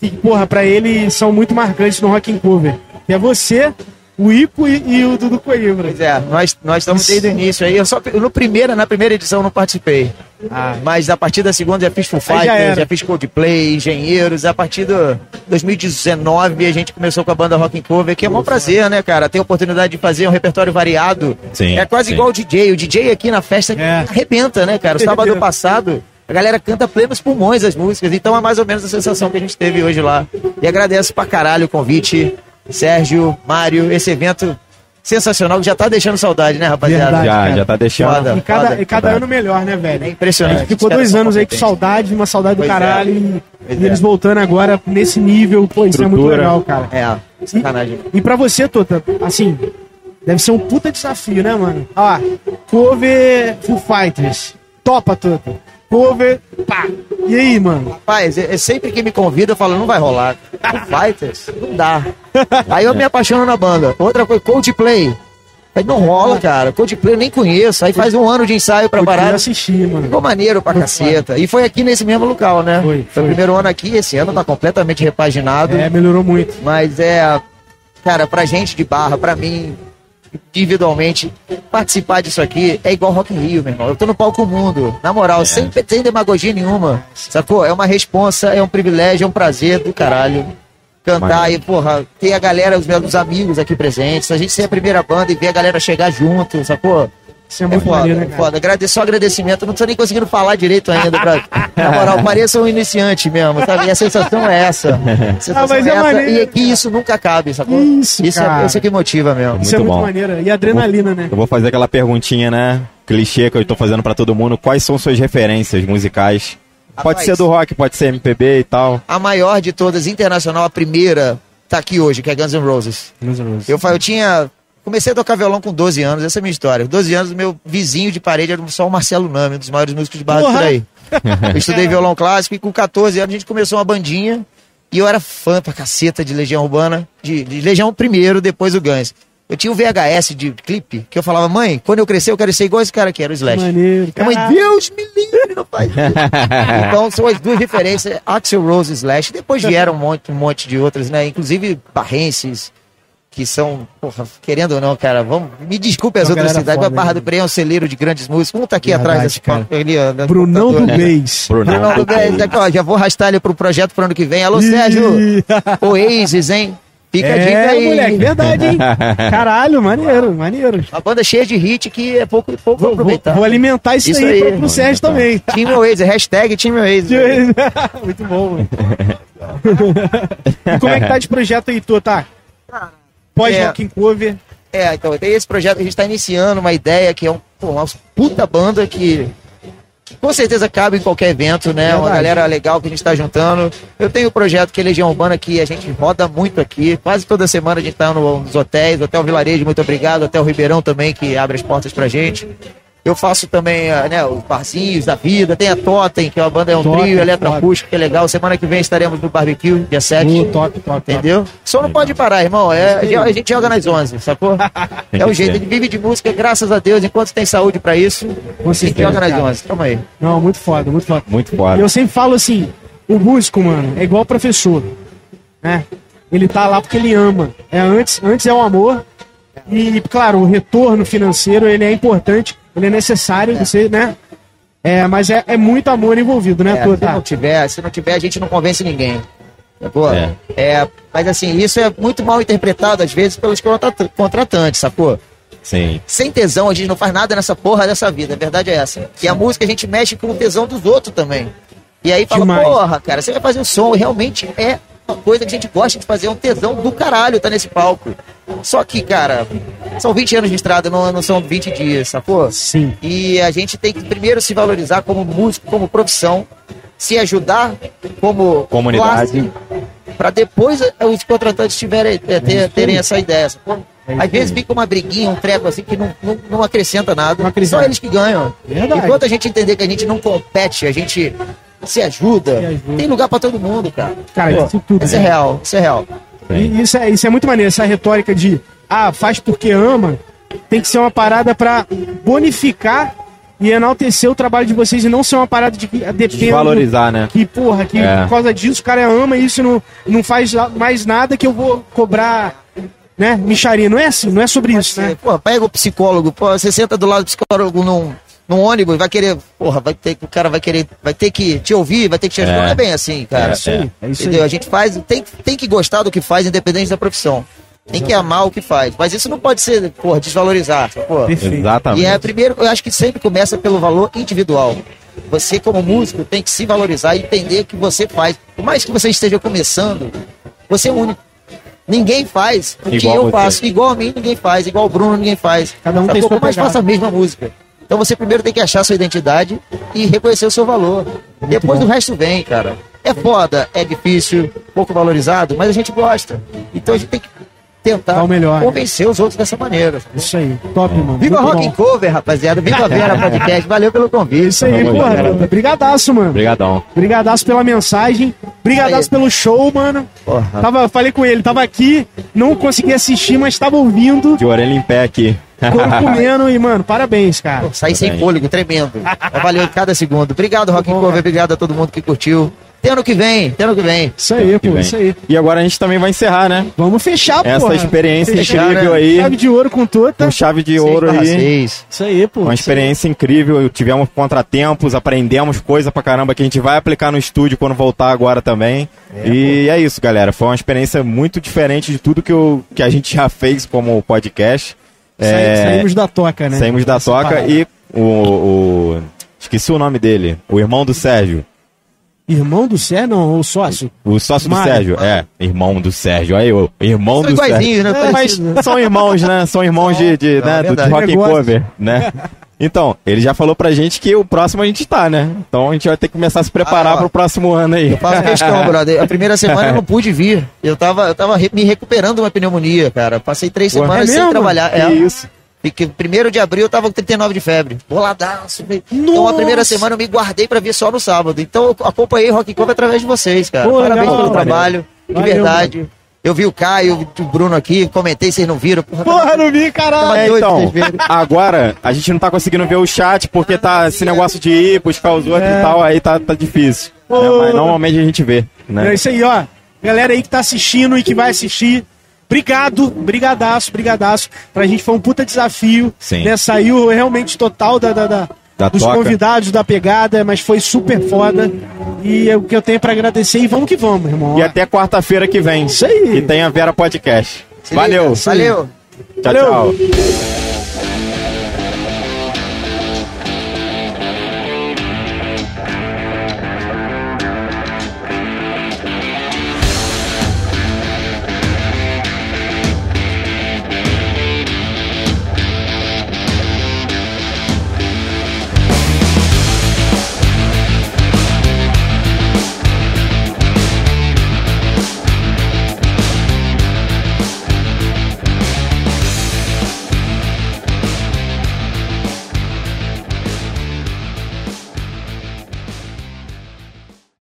que, porra, pra ele são muito marcantes no rock and cover. Que é você, o Ico e, e o Dudu Coimbra. Pois é, nós, nós estamos desde o início aí. Eu só no primeira, na primeira edição eu não participei. Ah. Mas a partir da segunda já fiz Full já Fighters, era. já, fiz Coldplay, Engenheiros. A partir do 2019 a gente começou com a banda Rock and Cover, que é um prazer, né, cara? Ter a oportunidade de fazer um repertório variado. Sim, é quase sim. igual o DJ. O DJ aqui na festa É. arrebenta, né, cara? O sábado passado. A galera canta plenos pulmões as músicas, então é mais ou menos a sensação que a gente teve hoje lá. E agradeço pra caralho o convite, Sérgio, Mário, esse evento sensacional que já tá deixando saudade, né, rapaziada? Verdade. Já, cara. já tá deixando. Foda. E cada, Foda. e cada ano melhor, né, velho? É impressionante. Ficou Os caras dois anos aí com saudade, uma saudade do Pois é. caralho. E, Pois e eles é. voltando agora nesse nível, pô, isso é muito legal, cara. É, sacanagem. E pra você, Tota, assim, deve ser um puta desafio, né, mano? Ó, cover Full Fighters. Topa, Tota. Cover, pá. E aí, mano? Rapaz, é, é sempre que me convida, eu falo, não vai rolar. Foo Fighters, não dá. Aí eu me apaixono na banda. Outra coisa, Coldplay. Aí não rola, cara. Coldplay eu nem conheço. Aí faz um ano de ensaio pra Eu parar. assistir, mano. Ficou maneiro pra caceta. E foi aqui nesse mesmo local, né? Foi, Foi foi. o primeiro ano aqui, esse ano tá completamente repaginado. É, melhorou muito. Mas é, cara, pra gente de barra, pra mim, individualmente, participar disso aqui é igual Rock in Rio, meu irmão. Eu tô no palco mundo, na moral, sem, sem demagogia nenhuma. Sacou? É uma responsa, é um privilégio, é um prazer do caralho. Cantar Maneiro. e, porra, ter a galera, os meus amigos aqui presentes, a gente ser a primeira banda e ver a galera chegar junto, sacou? Isso é É muito foda, maneiro, né, é cara? foda. Agrade- Só agradecimento, não tô nem conseguindo falar direito ainda. Pra, na moral, pareça um iniciante mesmo, sabe? E a sensação é essa. A sensação Ah, mas é essa, maneiro, e que isso nunca cabe, sacou? Isso, isso, cara. é, isso é que motiva mesmo. Isso é Muito muito bom. maneiro. E adrenalina, né? Eu vou fazer aquela perguntinha, né? Clichê que eu tô fazendo pra todo mundo. Quais são suas referências musicais? Pode Rapaz. ser do rock, pode ser MPB e tal. A maior de todas, internacional, a primeira, tá aqui hoje, que é Guns N' Roses. Eu, fa- eu tinha. Comecei a tocar violão com 12 anos, essa é a minha história. Com 12 anos, meu vizinho de parede era só o Marcelo Nami, um dos maiores músicos de barra por aí. Eu estudei violão clássico e com 14 anos a gente começou uma bandinha. E eu era fã pra caceta de Legião Urbana, de, de Legião primeiro, depois o Guns. Eu tinha um VHS de clipe que eu falava, mãe, quando eu crescer eu quero ser igual esse cara aqui, era o Slash. Maneiro. Minha mãe. Deus me livre, não faz isso. Então são as duas referências, Axel Rose e Slash. Depois vieram um monte, um monte de outras, né? Inclusive barrenses, que são, porra, querendo ou não, cara, vamos, me desculpe as outras cidades, mas Barra né? do Pré é um celeiro de grandes músicos. Um tá aqui Verdade, atrás desse cara. ali, ó, no Brunão do computador. Beis. Brunão do ó, já vou arrastar ele pro projeto pro ano que vem. Alô, Sérgio. Oasis, hein? Fica a dica É, aí. moleque, verdade, hein? Caralho, maneiro, maneiro. Uma banda cheia de hit que é pouco, pouco Vou, vou, aproveitar. vou alimentar isso, Isso aí, aí. pro, pro Sérgio também. Time Oasis, hashtag Time Oasis. Muito bom, mano. e como é que tá de projeto aí, tu, tá? Pós É. Cover. É, então tem esse projeto que a gente está iniciando, uma ideia que é um, pô, uma puta banda que com certeza cabe em qualquer evento, né? Uma Verdade. galera legal que a gente está juntando. Eu tenho um projeto que é Legião Urbana que a gente roda muito aqui. Quase toda semana a gente tá no- nos hotéis, Hotel Vilarejo, muito obrigado, Hotel Ribeirão também, que abre as portas pra gente. Eu faço também ah, né, os barzinhos da vida, tem a Totem, que é uma banda, é um Totem, trio eletroacústico, que é legal. Semana que vem estaremos no barbecue, dia 7. Uh, top, top, top. Entendeu? Só não pode parar, irmão. É, a gente joga nas 11, sacou? É o jeito, ele vive de música, graças a Deus, enquanto tem saúde pra isso, Com a gente joga nas cara. 11. Tamo aí. Não, muito foda, muito foda. Muito E foda. eu sempre falo assim, o músico, mano, é igual o professor, né? Ele tá lá porque ele ama. É antes, antes é o amor. E, claro, o retorno financeiro, ele é importante, ele é necessário, você, né? É, mas é, é muito amor envolvido, né, É, Tô? se não tiver, se não tiver, a gente não convence ninguém. Sacou? É. É, mas assim, isso é muito mal interpretado, às vezes, pelos contra- contratantes, sacou? Sim. Sem tesão, a gente não faz nada nessa porra dessa vida. A verdade é essa. E a música a gente mexe com o tesão dos outros também. E aí fala, Demais. porra, cara, você vai fazer o som. E realmente é uma coisa que a gente gosta de fazer, é um tesão do caralho tá nesse palco. Só que, cara, são 20 anos de estrada, não, não são 20 dias, sacou? Sim. E a gente tem que primeiro se valorizar como músico, como profissão, se ajudar como Comunidade. para depois eh, os contratantes tiverem, eh, ter- terem essa ideia. sacou? Às vezes fica uma briguinha, um treco assim que não, não, não acrescenta nada. Não acrescenta. Só eles que ganham. Verdade. Enquanto a gente entender que a gente não compete, a gente se ajuda, Se ajuda. tem lugar para todo mundo, cara. Cara, Pô, isso tudo, Isso é né? real, isso é real. E isso é, isso é muito maneiro, essa retórica de ah, faz porque ama, tem que ser uma parada pra bonificar e enaltecer o trabalho de vocês e não ser uma parada de que depende. Desvalorizar, né? Que, porra, que É. por causa disso o cara ama isso e não, não faz mais nada que eu vou cobrar, né, micharia. Não é assim, não é sobre isso, né? Pô, pega o psicólogo, pô, você senta do lado do psicólogo num, no ônibus, vai querer, porra, vai ter, o cara vai querer, vai ter que te ouvir, vai ter que te ajudar. É. Não é bem assim, cara. É isso aí, é isso Entendeu? aí. A gente faz, tem, tem que gostar do que faz, independente da profissão. Tem que amar o que faz. Mas isso não pode ser, porra, desvalorizar. Perfeito. Exatamente. E é primeiro, eu acho que sempre começa pelo valor individual. Você, como músico, tem que se valorizar e entender o que você faz. Por mais que você esteja começando, você é único. Ninguém faz o que Igual eu você. faço. Igual a mim, ninguém faz. Igual o Bruno, ninguém faz. Cada um tem Sacou? sua Mas faça a mesma música. Então você primeiro tem que achar sua identidade e reconhecer o seu valor. Depois bom. do resto vem, cara. É foda, é difícil, pouco valorizado, mas a gente gosta. Então a gente tem que tentar melhor, né? convencer os outros dessa maneira. Isso aí. Top, mano. Viva Muito Rock and Cover, rapaziada. Viva a Vera Podcast. Valeu pelo convite. Isso aí, Tamo porra. junto. Brigadaço, mano. Obrigadão. Brigadaço pela mensagem. Brigadaço pelo show, mano. Porra. Tava, falei com ele, tava aqui, não consegui assistir, mas tava ouvindo, De orelha em pé aqui. Co- comendo e, mano, parabéns, cara. Saí sem fôlego, tremendo. Valeu cada segundo. Obrigado, Rock and Cover. Obrigado a todo mundo que curtiu. Até ano que vem, até ano que vem. Isso aí, Que pô, isso aí. E agora a gente também vai encerrar, né? Vamos fechar, pô. Essa experiência Fechar, incrível né? aí. Chave de ouro com tota. Com chave de Seis ouro aí. seis. Isso aí, pô. Uma experiência incrível, tivemos contratempos, aprendemos coisa pra caramba que a gente vai aplicar no estúdio quando voltar agora também. e é isso, galera. Foi uma experiência muito diferente de tudo que, eu, que a gente já fez como podcast. É, Saímos da toca, né? saímos da toca Separado. e o, o- Esqueci o nome dele. O irmão do Sérgio. Irmão do Sé, não, o sócio. O sócio do Mário. Sérgio. É, irmão do Sérgio. Aí, o irmão São do Sérgio. iguaizinhos, né? É, mas são irmãos, né? São irmãos de, de, Não, né, é do, de rock and cover, né? Então, ele já falou pra gente que o próximo a gente tá, né? Então a gente vai ter que começar a se preparar Ah, ó. pro próximo ano aí. Eu faço questão, brother. A primeira semana eu não pude vir. Eu tava, eu tava me recuperando de uma pneumonia, cara. Passei três Pô, semanas é sem trabalhar. Que É, isso. Fiquei, primeiro de abril eu tava com 39 de febre. Boladaço. Então a primeira semana eu me guardei pra vir só no sábado. Então eu acompanhei Rock and Cover através de vocês, cara. Pô, Parabéns legal, pelo valeu. trabalho. De Valeu, verdade. Eu vi o Caio, o Bruno aqui, comentei, vocês não viram. Porra, Porra, não vi, caralho. É, então, agora a gente não tá conseguindo ver o chat porque tá esse negócio de ir, buscar os outros É. e tal, aí tá, tá difícil. Né? Mas normalmente a gente vê, É né? isso aí, ó. Galera aí que tá assistindo e que vai assistir. Obrigado, brigadaço, brigadaço. Pra gente foi um puta desafio. Sim. Né? Saiu realmente total da, da, da- Da dos toca. convidados, da pegada, mas foi super foda. E é o que eu tenho pra agradecer. E vamos que vamos, irmão. E até quarta-feira que vem. Isso aí. Que tem a Vera Podcast. Valeu. Valeu. Tchau, Valeu. tchau.